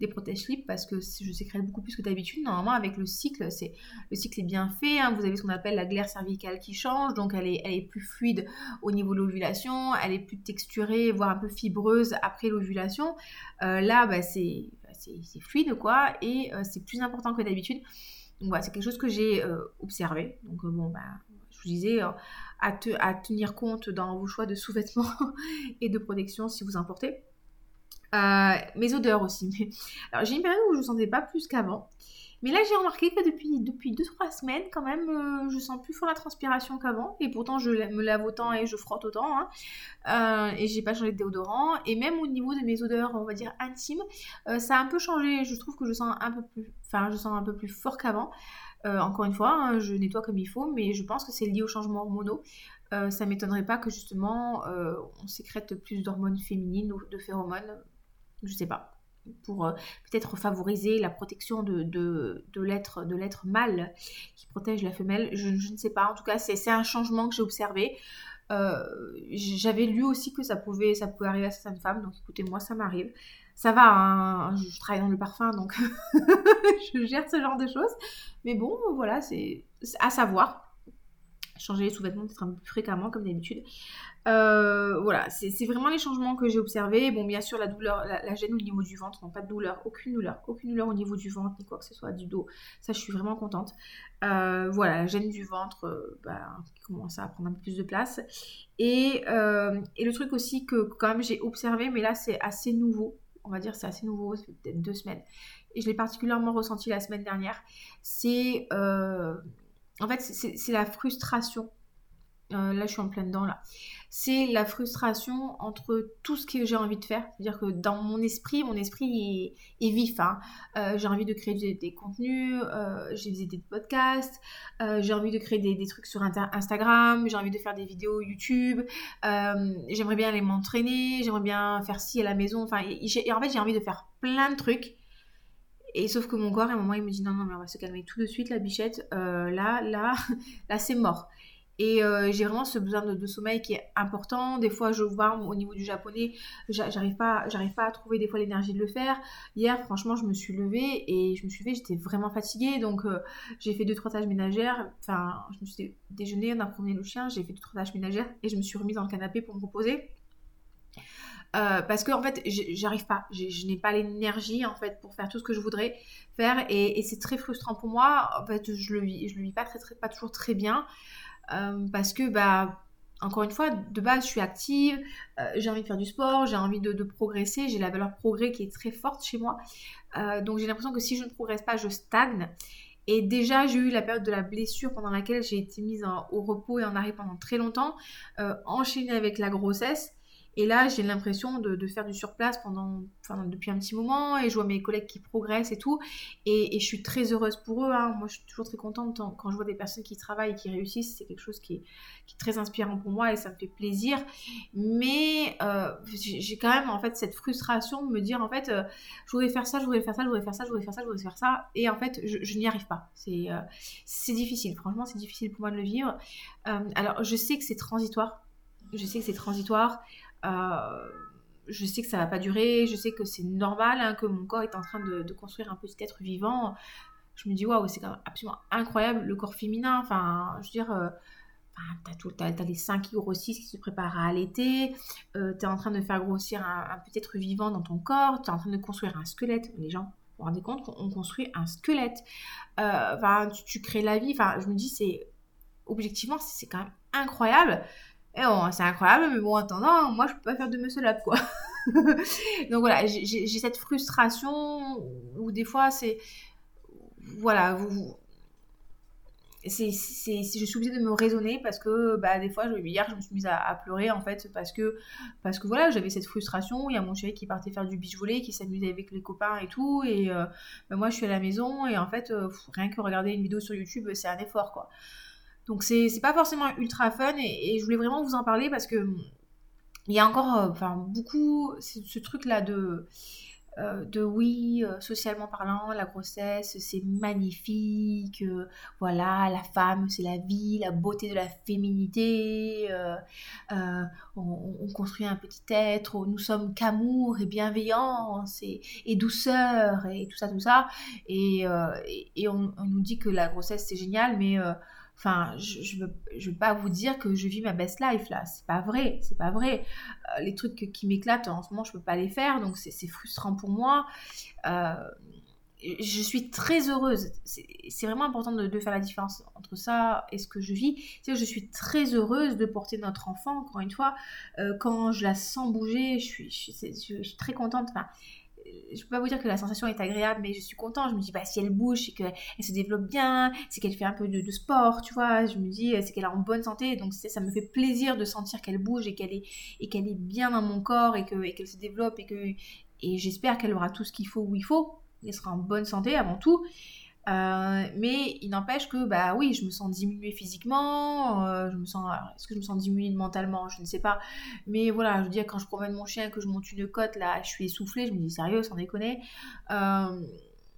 des protèges slip parce que je sécrète beaucoup plus que d'habitude. Normalement, avec le cycle, c'est le cycle est bien fait. Hein. Vous avez ce qu'on appelle la glaire cervicale qui change, donc elle est, elle est plus fluide au niveau de l'ovulation, elle est plus texturée, voire un peu fibreuse après l'ovulation. là, bah, c'est c'est fluide quoi et euh, c'est plus important que d'habitude. Donc voilà, c'est quelque chose que j'ai euh, observé. Donc euh, bon, bah, je vous disais à, tenir compte dans vos choix de sous-vêtements et de protection si vous importez. mes odeurs aussi. Alors j'ai une période où je ne sentais pas plus qu'avant. Mais là, j'ai remarqué que depuis, depuis 2-3 semaines, quand même, euh, je sens plus fort la transpiration qu'avant. Et pourtant, je me lave autant et je frotte autant. Hein. Euh, et j'ai pas changé de déodorant. Et même au niveau de mes odeurs, on va dire intimes, euh, ça a un peu changé. Je trouve que je sens un peu plus, enfin, je sens un peu plus fort qu'avant. encore une fois, hein, je nettoie comme il faut, mais je pense que c'est lié au changement hormonaux. ça m'étonnerait pas que justement on sécrète plus d'hormones féminines ou de phéromones. Je sais pas pour euh, peut-être favoriser la protection de, l'être mâle qui protège la femelle. Je, ne sais pas. En tout cas, c'est un changement que j'ai observé. Euh, j'avais lu aussi que ça pouvait, ça pouvait arriver à certaines femmes. Donc écoutez, moi, ça m'arrive. Ça va, hein, je travaille dans le parfum, donc je gère ce genre de choses. Mais bon, voilà, c'est à savoir changer les sous-vêtements peut-être un peu plus fréquemment comme d'habitude. Euh, voilà, c'est vraiment les changements que j'ai observés. Bon, bien sûr, la douleur, la, gêne au niveau du ventre, non pas de douleur, aucune douleur, aucune douleur au niveau du ventre, ni quoi que ce soit, du dos. Ça, je suis vraiment contente. Euh, voilà, la gêne du ventre euh, bah, qui commence à prendre un peu plus de place. Et, et le truc aussi que quand même j'ai observé, mais là, c'est assez nouveau. On va dire c'est assez nouveau, fait peut-être deux semaines. Et je l'ai particulièrement ressenti la semaine dernière. C'est en fait, c'est la frustration. Euh, là, je suis en plein dedans, là. C'est la frustration entre tout ce que j'ai envie de faire. C'est-à-dire que dans mon esprit, mon esprit est, vif. Hein. Euh, j'ai envie de créer des, contenus, euh, j'ai des podcasts, j'ai envie de créer des, trucs sur Instagram, j'ai envie de faire des vidéos YouTube, j'aimerais bien aller m'entraîner, j'aimerais bien faire ci à la maison. Enfin, en fait, j'ai envie de faire plein de trucs et sauf que mon corps, à un moment, il me dit non, non, mais on va se calmer tout de suite, la bichette. Là, là, là, c'est mort. Et euh, j'ai vraiment ce besoin de, sommeil qui est important. Des fois, je vois au niveau du japonais, j'arrive pas, pas à trouver des fois l'énergie de le faire. Hier, franchement, je me suis levée et je me suis levée, j'étais vraiment fatiguée. Donc, euh, j'ai fait deux trois tâches ménagères. Enfin, je me suis déjeuné, on a promené le chien, j'ai fait deux trois tâches ménagères et je me suis remise dans le canapé pour me reposer. Euh, parce que en fait j'arrive pas je n'ai pas l'énergie en fait pour faire tout ce que je voudrais faire et, c'est très frustrant pour moi en fait je le vis je le vis pas très, très pas toujours très bien euh, parce que bah encore une fois de base je suis active euh, j'ai envie de faire du sport j'ai envie de, progresser j'ai la valeur progrès qui est très forte chez moi donc j'ai l'impression que si je ne progresse pas je stagne et déjà, j'ai eu la période de la blessure pendant laquelle j'ai été mise au repos et en arrêt pendant très longtemps, enchaînée avec la grossesse. Et là, j'ai l'impression de, faire du surplace pendant, enfin, depuis un petit moment et je vois mes collègues qui progressent et tout. Et, je suis très heureuse pour eux. Hein. Moi, je suis toujours très contente quand je vois des personnes qui travaillent et qui réussissent. C'est quelque chose qui est, très inspirant pour moi et ça me fait plaisir. Mais euh, j'ai quand même en fait cette frustration de me dire en fait, euh, je voudrais faire ça, je voudrais faire ça, je voudrais faire ça, je voudrais faire ça, je voudrais faire ça. Et en fait, je, n'y arrive pas. Euh, c'est difficile. Franchement, c'est difficile pour moi de le vivre. alors, je sais que c'est transitoire. Je sais que c'est transitoire. Euh, je sais que ça va pas durer, je sais que c'est normal, hein, que mon corps est en train de, construire un petit être vivant. Je me dis, waouh, c'est absolument incroyable le corps féminin. Enfin, je veux dire, euh, t'as, as, les seins qui grossissent, qui se préparent à allaiter, euh, tu es en train de faire grossir un, petit être vivant dans ton corps, tu es en train de construire un squelette. Les gens, vous vous rendez compte qu'on construit un squelette. Enfin, tu, tu, crées la vie. Enfin, je me dis, c'est objectivement, c'est quand même incroyable. Bon, c'est incroyable, mais bon, en attendant, moi, je peux pas faire de muscle up, quoi. Donc voilà, j'ai cette frustration où des fois, c'est... Voilà, vous, je suis obligée de me raisonner parce que bah, des fois, hier, je me suis mise à, pleurer en fait parce que, parce que voilà, j'avais cette frustration. Il y a mon chéri qui partait faire du beach volley, qui s'amusait avec les copains et tout. Et euh, bah, moi, je suis à la maison et en fait, euh, rien que regarder une vidéo sur YouTube, c'est un effort quoi. Donc c'est pas forcément ultra fun et, je voulais vraiment vous en parler parce que il y a encore euh, enfin, beaucoup ce truc là de euh, de oui, euh, socialement parlant, la grossesse, c'est magnifique, voilà, la femme, c'est la vie, la beauté de la féminité, on, construit un petit être, nous sommes qu'amour et bienveillance et, douceur et tout ça, tout ça, et, on, on, nous dit que la grossesse, c'est génial, mais Enfin, je, je veux, pas vous dire que je vis ma best life là. C'est pas vrai, c'est pas vrai. Euh, les trucs qui m'éclatent en ce moment, je peux pas les faire, donc c'est frustrant pour moi. Euh, je suis très heureuse. C'est vraiment important de, faire la différence entre ça et ce que je vis. je suis très heureuse de porter notre enfant, encore une fois. Euh, quand je la sens bouger, je suis, très contente. Je peux pas vous dire que la sensation est agréable, mais je suis contente. Je me dis, bah, si elle bouge, c'est qu'elle se développe bien, c'est qu'elle fait un peu de, sport, tu vois. Je me dis, c'est qu'elle est en bonne santé. Donc, ça me fait plaisir de sentir qu'elle bouge et qu'elle est, et est bien dans mon corps et qu'elle se développe et que, et j'espère qu'elle aura tout ce qu'il faut où il faut. Elle sera en bonne santé avant tout. Euh, mais il n'empêche que, bah oui, je me sens diminuée physiquement, euh, je me sens, est-ce que je me sens diminuée mentalement, je ne sais pas. Mais voilà, je veux dire, quand je promène mon chien, que je monte une côte, là, je suis essoufflée, je me dis sérieux, sans déconner. Euh,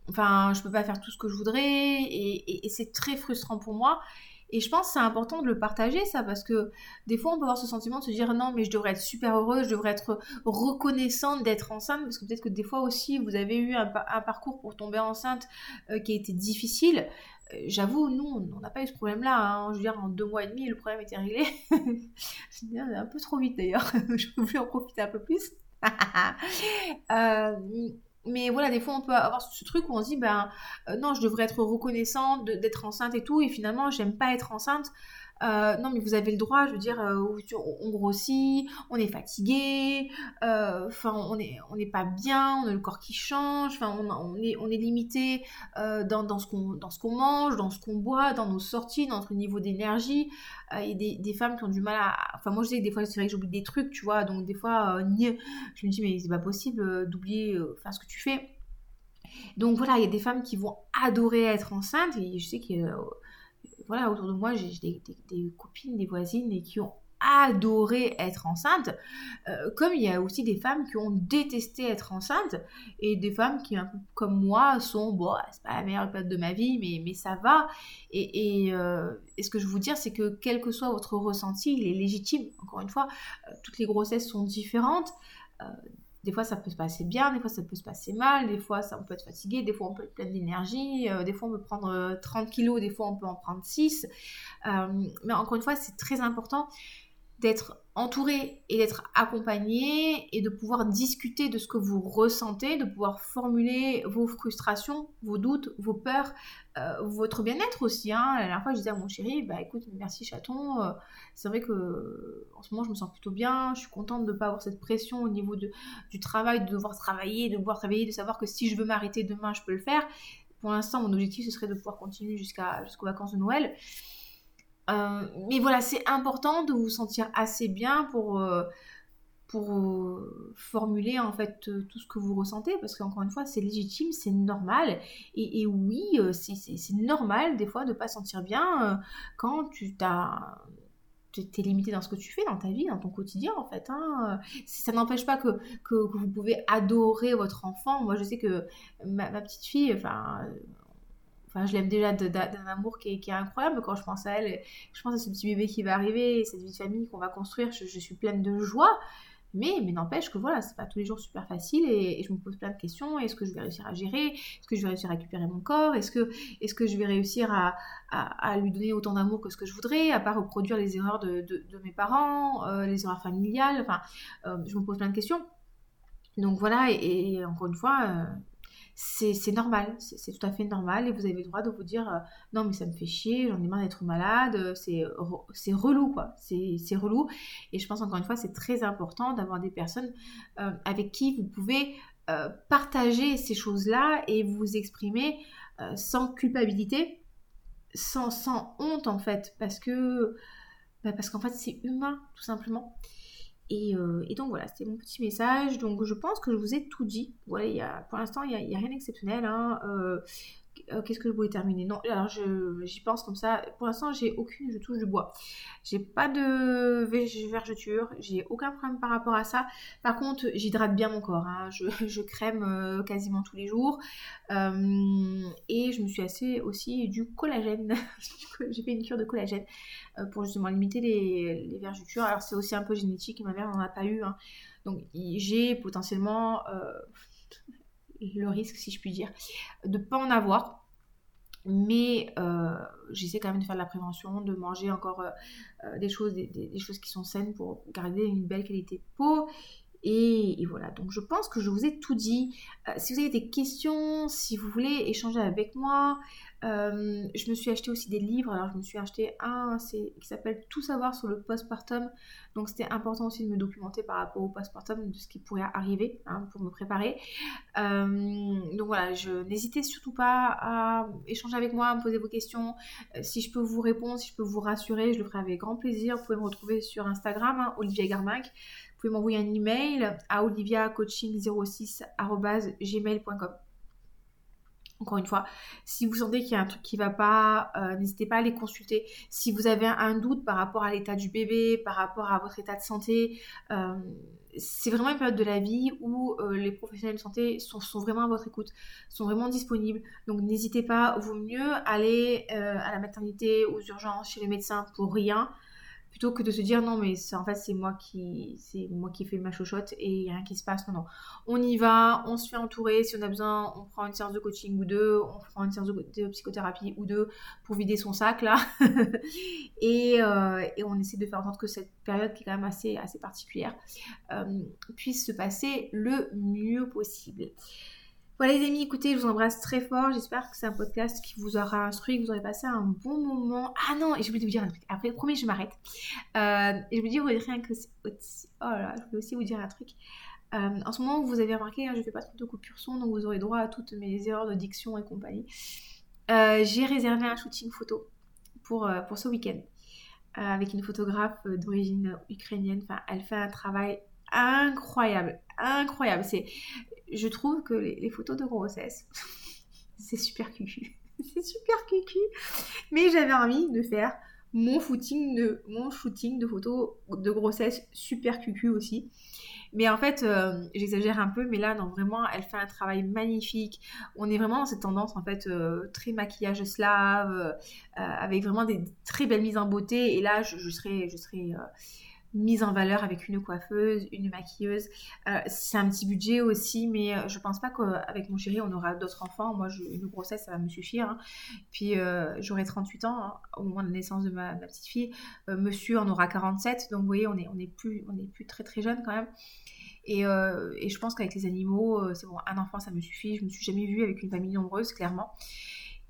enfin, je peux pas faire tout ce que je voudrais, et c'est très frustrant pour moi. Et je pense que c'est important de le partager, ça, parce que des fois, on peut avoir ce sentiment de se dire non, mais je devrais être super heureuse, je devrais être reconnaissante d'être enceinte, parce que peut-être que des fois aussi, vous avez eu un, parcours pour tomber enceinte euh, qui a été difficile. Euh, j'avoue, nous, on n'a pas eu ce problème-là. Hein. Je veux dire, en deux mois et demi, le problème était réglé. c'est un peu trop vite d'ailleurs. je voulais en profiter un peu plus. euh, mais voilà, des fois, on peut avoir ce truc où on se dit, ben euh, non, je devrais être reconnaissante d'être enceinte et tout, et finalement, j'aime pas être enceinte. Euh, non, mais vous avez le droit, je veux dire, euh, on grossit, on est fatigué, euh, on n'est pas bien, on a le corps qui change, on, est, on est limité dans, dans, ce qu'on mange, dans ce qu'on boit, dans nos sorties, dans notre niveau d'énergie. Il y a des, des, femmes qui ont du mal à. Enfin, moi, je sais que des fois, c'est vrai que j'oublie des trucs, tu vois, donc des fois, je me dis, mais c'est pas possible d'oublier faire ce que tu fais. Donc voilà, il y a des femmes qui vont adorer être enceintes, et je sais que voilà, autour de moi, j'ai des, copines, des voisines et qui ont adoré être enceintes, euh, comme il y a aussi des femmes qui ont détesté être enceintes, et des femmes qui, un peu comme moi, sont, bon, c'est pas la meilleure période de ma vie, mais, mais ça va. Et, euh, et, ce que je veux vous dire, c'est que quel que soit votre ressenti, il est légitime. Encore une fois, euh, toutes les grossesses sont différentes. Des fois, ça peut se passer bien, des fois, ça peut se passer mal, des fois, ça, on peut être fatigué, des fois, on peut être plein d'énergie, euh, des fois, on peut prendre 30 euh, kilos, des fois, on peut en prendre 6. Euh, mais encore une fois, c'est très important d'être entouré et d'être accompagné et de pouvoir discuter de ce que vous ressentez, de pouvoir formuler vos frustrations, vos doutes, vos peurs, euh, votre bien-être aussi. Hein. La dernière fois, je disais à mon chéri, bah écoute, merci chaton, euh, c'est vrai que en ce moment, je me sens plutôt bien, je suis contente de ne pas avoir cette pression au niveau de, du travail, de devoir travailler, de devoir travailler, de savoir que si je veux m'arrêter demain, je peux le faire. Pour l'instant, mon objectif, ce serait de pouvoir continuer jusqu'à jusqu'aux vacances de Noël. Euh, mais voilà, c'est important de vous sentir assez bien pour, euh, pour euh, formuler en fait tout ce que vous ressentez, parce qu'encore une fois, c'est légitime, c'est normal. Et, oui, c'est normal des fois de ne pas sentir bien quand tu t'as es limité dans ce que tu fais dans ta vie, dans ton quotidien en fait. Hein. Ça n'empêche pas que, que, vous pouvez adorer votre enfant. Moi je sais que ma, ma petite fille, enfin Enfin, je l'aime déjà d'un amour qui est, incroyable quand je pense à elle. Je pense à ce petit bébé qui va arriver, cette vie de famille qu'on va construire. Je, suis pleine de joie. Mais, n'empêche que voilà, c'est pas tous les jours super facile et, je me pose plein de questions. Est-ce que je vais réussir à gérer? Est-ce que je vais réussir à récupérer mon corps? Est-ce que, est que je vais réussir à, lui donner autant d'amour que ce que je voudrais, à pas reproduire les erreurs de, de, mes parents, euh, les erreurs familiales? Enfin, euh, je me pose plein de questions. Donc voilà, et, encore une fois, euh, c'est normal, c'est tout à fait normal et vous avez le droit de vous dire euh, non mais ça me fait chier, j'en ai marre d'être malade, euh, c'est relou quoi, c'est relou et je pense encore une fois c'est très important d'avoir des personnes euh, avec qui vous pouvez partager ces choses-là et vous exprimer sans culpabilité, sans, sans honte en fait parce que bah, parce qu'en fait c'est humain tout simplement. Euh, et, donc voilà, c'était mon petit message. Donc je pense que je vous ai tout dit. Voilà, pour l'instant, il n'y a, rien d'exceptionnel. Hein. Euh, euh, qu'est-ce que je voulais terminer? Non, alors j'y pense comme ça. Pour l'instant, j'ai aucune, je touche du bois. J'ai pas de vergeture, j'ai aucun problème par rapport à ça. Par contre, j'hydrate bien mon corps. Hein. Je, crème euh, quasiment tous les jours. Euh, et je me suis assez aussi du collagène. j'ai fait une cure de collagène pour justement limiter les, vergetures. Alors, c'est aussi un peu génétique, ma mère n'en a pas eu. Hein. Donc, j'ai potentiellement le risque, si je puis dire, de ne pas en avoir. Mais euh, j'essaie quand même de faire de la prévention, de manger encore euh, euh, des, choses, des, choses qui sont saines pour garder une belle qualité de peau et, voilà, donc je pense que je vous ai tout dit. Euh, si vous avez des questions, si vous voulez échanger avec moi, euh, je me suis acheté aussi des livres. Alors je me suis acheté un qui s'appelle Tout savoir sur le postpartum. Donc c'était important aussi de me documenter par rapport au postpartum, de ce qui pourrait arriver hein, pour me préparer. Euh, donc voilà, n'hésitez surtout pas à échanger avec moi, à me poser vos questions. si je peux vous répondre, si je peux vous rassurer, je le ferai avec grand plaisir. Vous pouvez me retrouver sur Instagram, hein, Olivia Garminck pouvez m'envoyer un email à oliviacoaching06.gmail.com. Encore une fois, si vous sentez qu'il y a un truc qui ne va pas, euh, n'hésitez pas à les consulter. Si vous avez un doute par rapport à l'état du bébé, par rapport à votre état de santé, euh, c'est vraiment une période de la vie où euh, les professionnels de santé sont, sont, vraiment à votre écoute, sont vraiment disponibles. Donc n'hésitez pas, vaut mieux aller à la maternité, aux urgences, chez les médecins pour rien, plutôt que de se dire non mais en fait c'est moi qui c'est moi qui fais ma chochotte et il n'y a rien qui se passe. Non non. On y va on se fait entourer. Si on a besoin on prend une séance de coaching ou deux on prend une séance de, psychothérapie ou deux pour vider son sac là. Et, euh, et, on essaie de faire en sorte que cette période qui est quand même assez assez particulière euh, puisse se passer le mieux possible voilà les amis, écoutez, je vous embrasse très fort. J'espère que c'est un podcast qui vous aura instruit, que vous aurez passé un bon moment. Ah non, et je voulais vous dire un truc. Après, promis, je m'arrête. Euh, et je vous dis rien que... Oh là, je voulais aussi vous dire un truc. Euh, en ce moment, vous avez remarqué, hein, je ne fais pas trop de coupures son, donc vous aurez droit à toutes mes erreurs de diction et compagnie. Euh, j'ai réservé un shooting photo pour, pour ce week-end avec une photographe d'origine ukrainienne. Enfin, elle fait un travail incroyable, incroyable. C'est, je trouve que les, photos de grossesse, c'est super cucu. c'est super cucu. Mais j'avais envie de faire mon shooting de, mon shooting de photos de grossesse super cucu aussi. Mais en fait, euh, j'exagère un peu, mais là, non, vraiment, elle fait un travail magnifique. On est vraiment dans cette tendance, en fait, euh, très maquillage slave, euh, avec vraiment des très belles mises en beauté. Et là, je serais, je serais mise en valeur avec une coiffeuse, une maquilleuse. Euh, c'est un petit budget aussi, mais euh, je pense pas qu'avec mon chéri, on aura d'autres enfants. Moi, une grossesse, ça va me suffire. Hein. Puis, euh, j'aurai 38 ans hein, au moment de la naissance de ma, petite fille. monsieur en aura 47. Donc, vous voyez, on est, on est, plus, on est plus très très jeune quand même. Et, et je pense qu'avec les animaux, c'est bon, un enfant, ça me suffit. Je me suis jamais vue avec une famille nombreuse, clairement.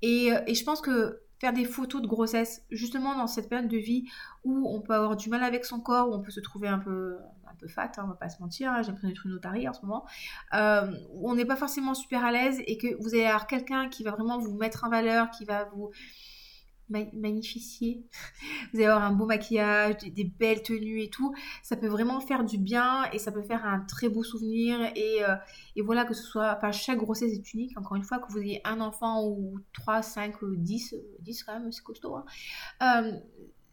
Et, et je pense que faire des photos de grossesse, justement dans cette période de vie où on peut avoir du mal avec son corps, où on peut se trouver un peu, un peu fat, hein, on va pas se mentir, hein, j'ai l'impression d'être une otarie en ce moment, euh, où on n'est pas forcément super à l'aise et que vous allez avoir quelqu'un qui va vraiment vous mettre en valeur, qui va vous magnifier. Vous allez avoir un beau maquillage, des, belles tenues et tout. Ça peut vraiment faire du bien et ça peut faire un très beau souvenir. Et, euh, voilà, que ce soit, enfin, chaque grossesse est unique. Encore une fois, que vous ayez un enfant ou 3, 5, 10, 10 quand même, c'est costaud. Hein. Euh,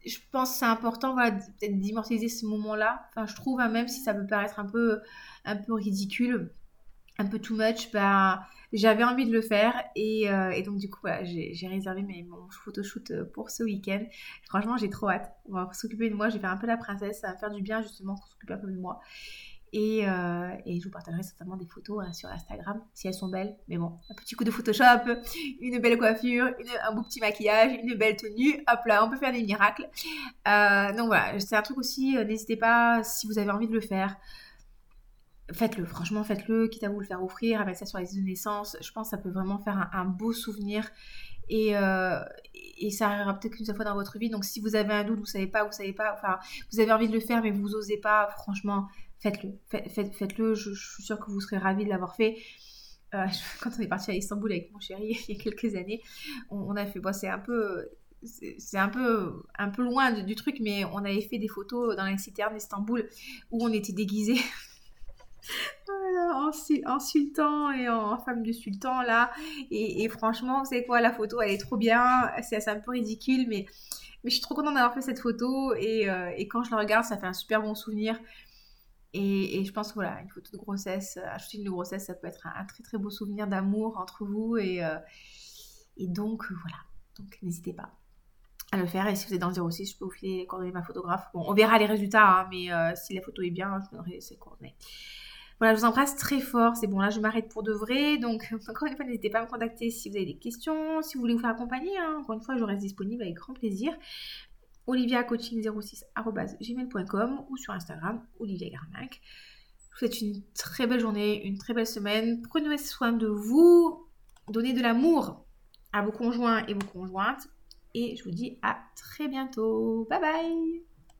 je pense que c'est important voilà, peut-être d'immortaliser ce moment-là. Enfin, je trouve, hein, même si ça peut paraître un peu, un peu ridicule, un peu too much, bah, j'avais envie de le faire et, euh, donc du coup voilà, j'ai réservé mes, mon photoshoot euh, pour ce week-end. Franchement j'ai trop hâte. On va s'occuper de moi, je vais faire un peu la princesse, ça va faire du bien justement qu'on s'occupe un peu de moi. Et, euh, et, je vous partagerai certainement des photos hein, sur Instagram si elles sont belles. Mais bon, un petit coup de Photoshop, une belle coiffure, un beau petit maquillage, une belle tenue. Hop là, on peut faire des miracles. donc voilà, c'est un truc aussi, n'hésitez pas si vous avez envie de le faire faites-le, franchement, faites-le, quitte à vous le faire offrir, avec ça sur les de naissance. Je pense que ça peut vraiment faire un, beau souvenir et, euh, et ça arrivera peut-être qu'une seule fois dans votre vie. Donc, si vous avez un doute, vous savez pas, vous savez pas, enfin, vous avez envie de le faire, mais vous osez pas, franchement, faites-le. Faites-le, je, suis sûre que vous serez ravis de l'avoir fait. Euh, quand on est parti à Istanbul avec mon chéri il y a quelques années, on, a fait, bon, c'est un peu c'est un peu, un peu loin du, truc, mais on avait fait des photos dans la citerne d'Istanbul où on était déguisés sultan et en femme de sultan là. Et, franchement, vous savez quoi, la photo elle est trop bien. C'est un peu ridicule, mais, mais je suis trop contente d'avoir fait cette photo. Et, euh, quand je la regarde, ça fait un super bon souvenir. Et, je pense que voilà, une photo de grossesse, acheter une grossesse, ça peut être un, très très beau souvenir d'amour entre vous. Et, euh, donc voilà, donc n'hésitez pas à le faire. Et si vous êtes dans le 06, je peux vous filer les coordonnées de ma photographe. Bon, on verra les résultats, hein, mais euh, si la photo est bien, je vous donnerai ses coordonnées. Voilà, je vous embrasse très fort. C'est bon, là, je m'arrête pour de vrai. Donc, encore une fois, n'hésitez pas à me contacter si vous avez des questions, si vous voulez vous faire accompagner. Hein. Encore une fois, je reste disponible avec grand plaisir. oliviacoaching06.gmail.com ou sur Instagram, Olivia Garmac. Je vous souhaite une très belle journée, une très belle semaine. Prenez soin de vous. Donnez de l'amour à vos conjoints et vos conjointes. Et je vous dis à très bientôt. Bye bye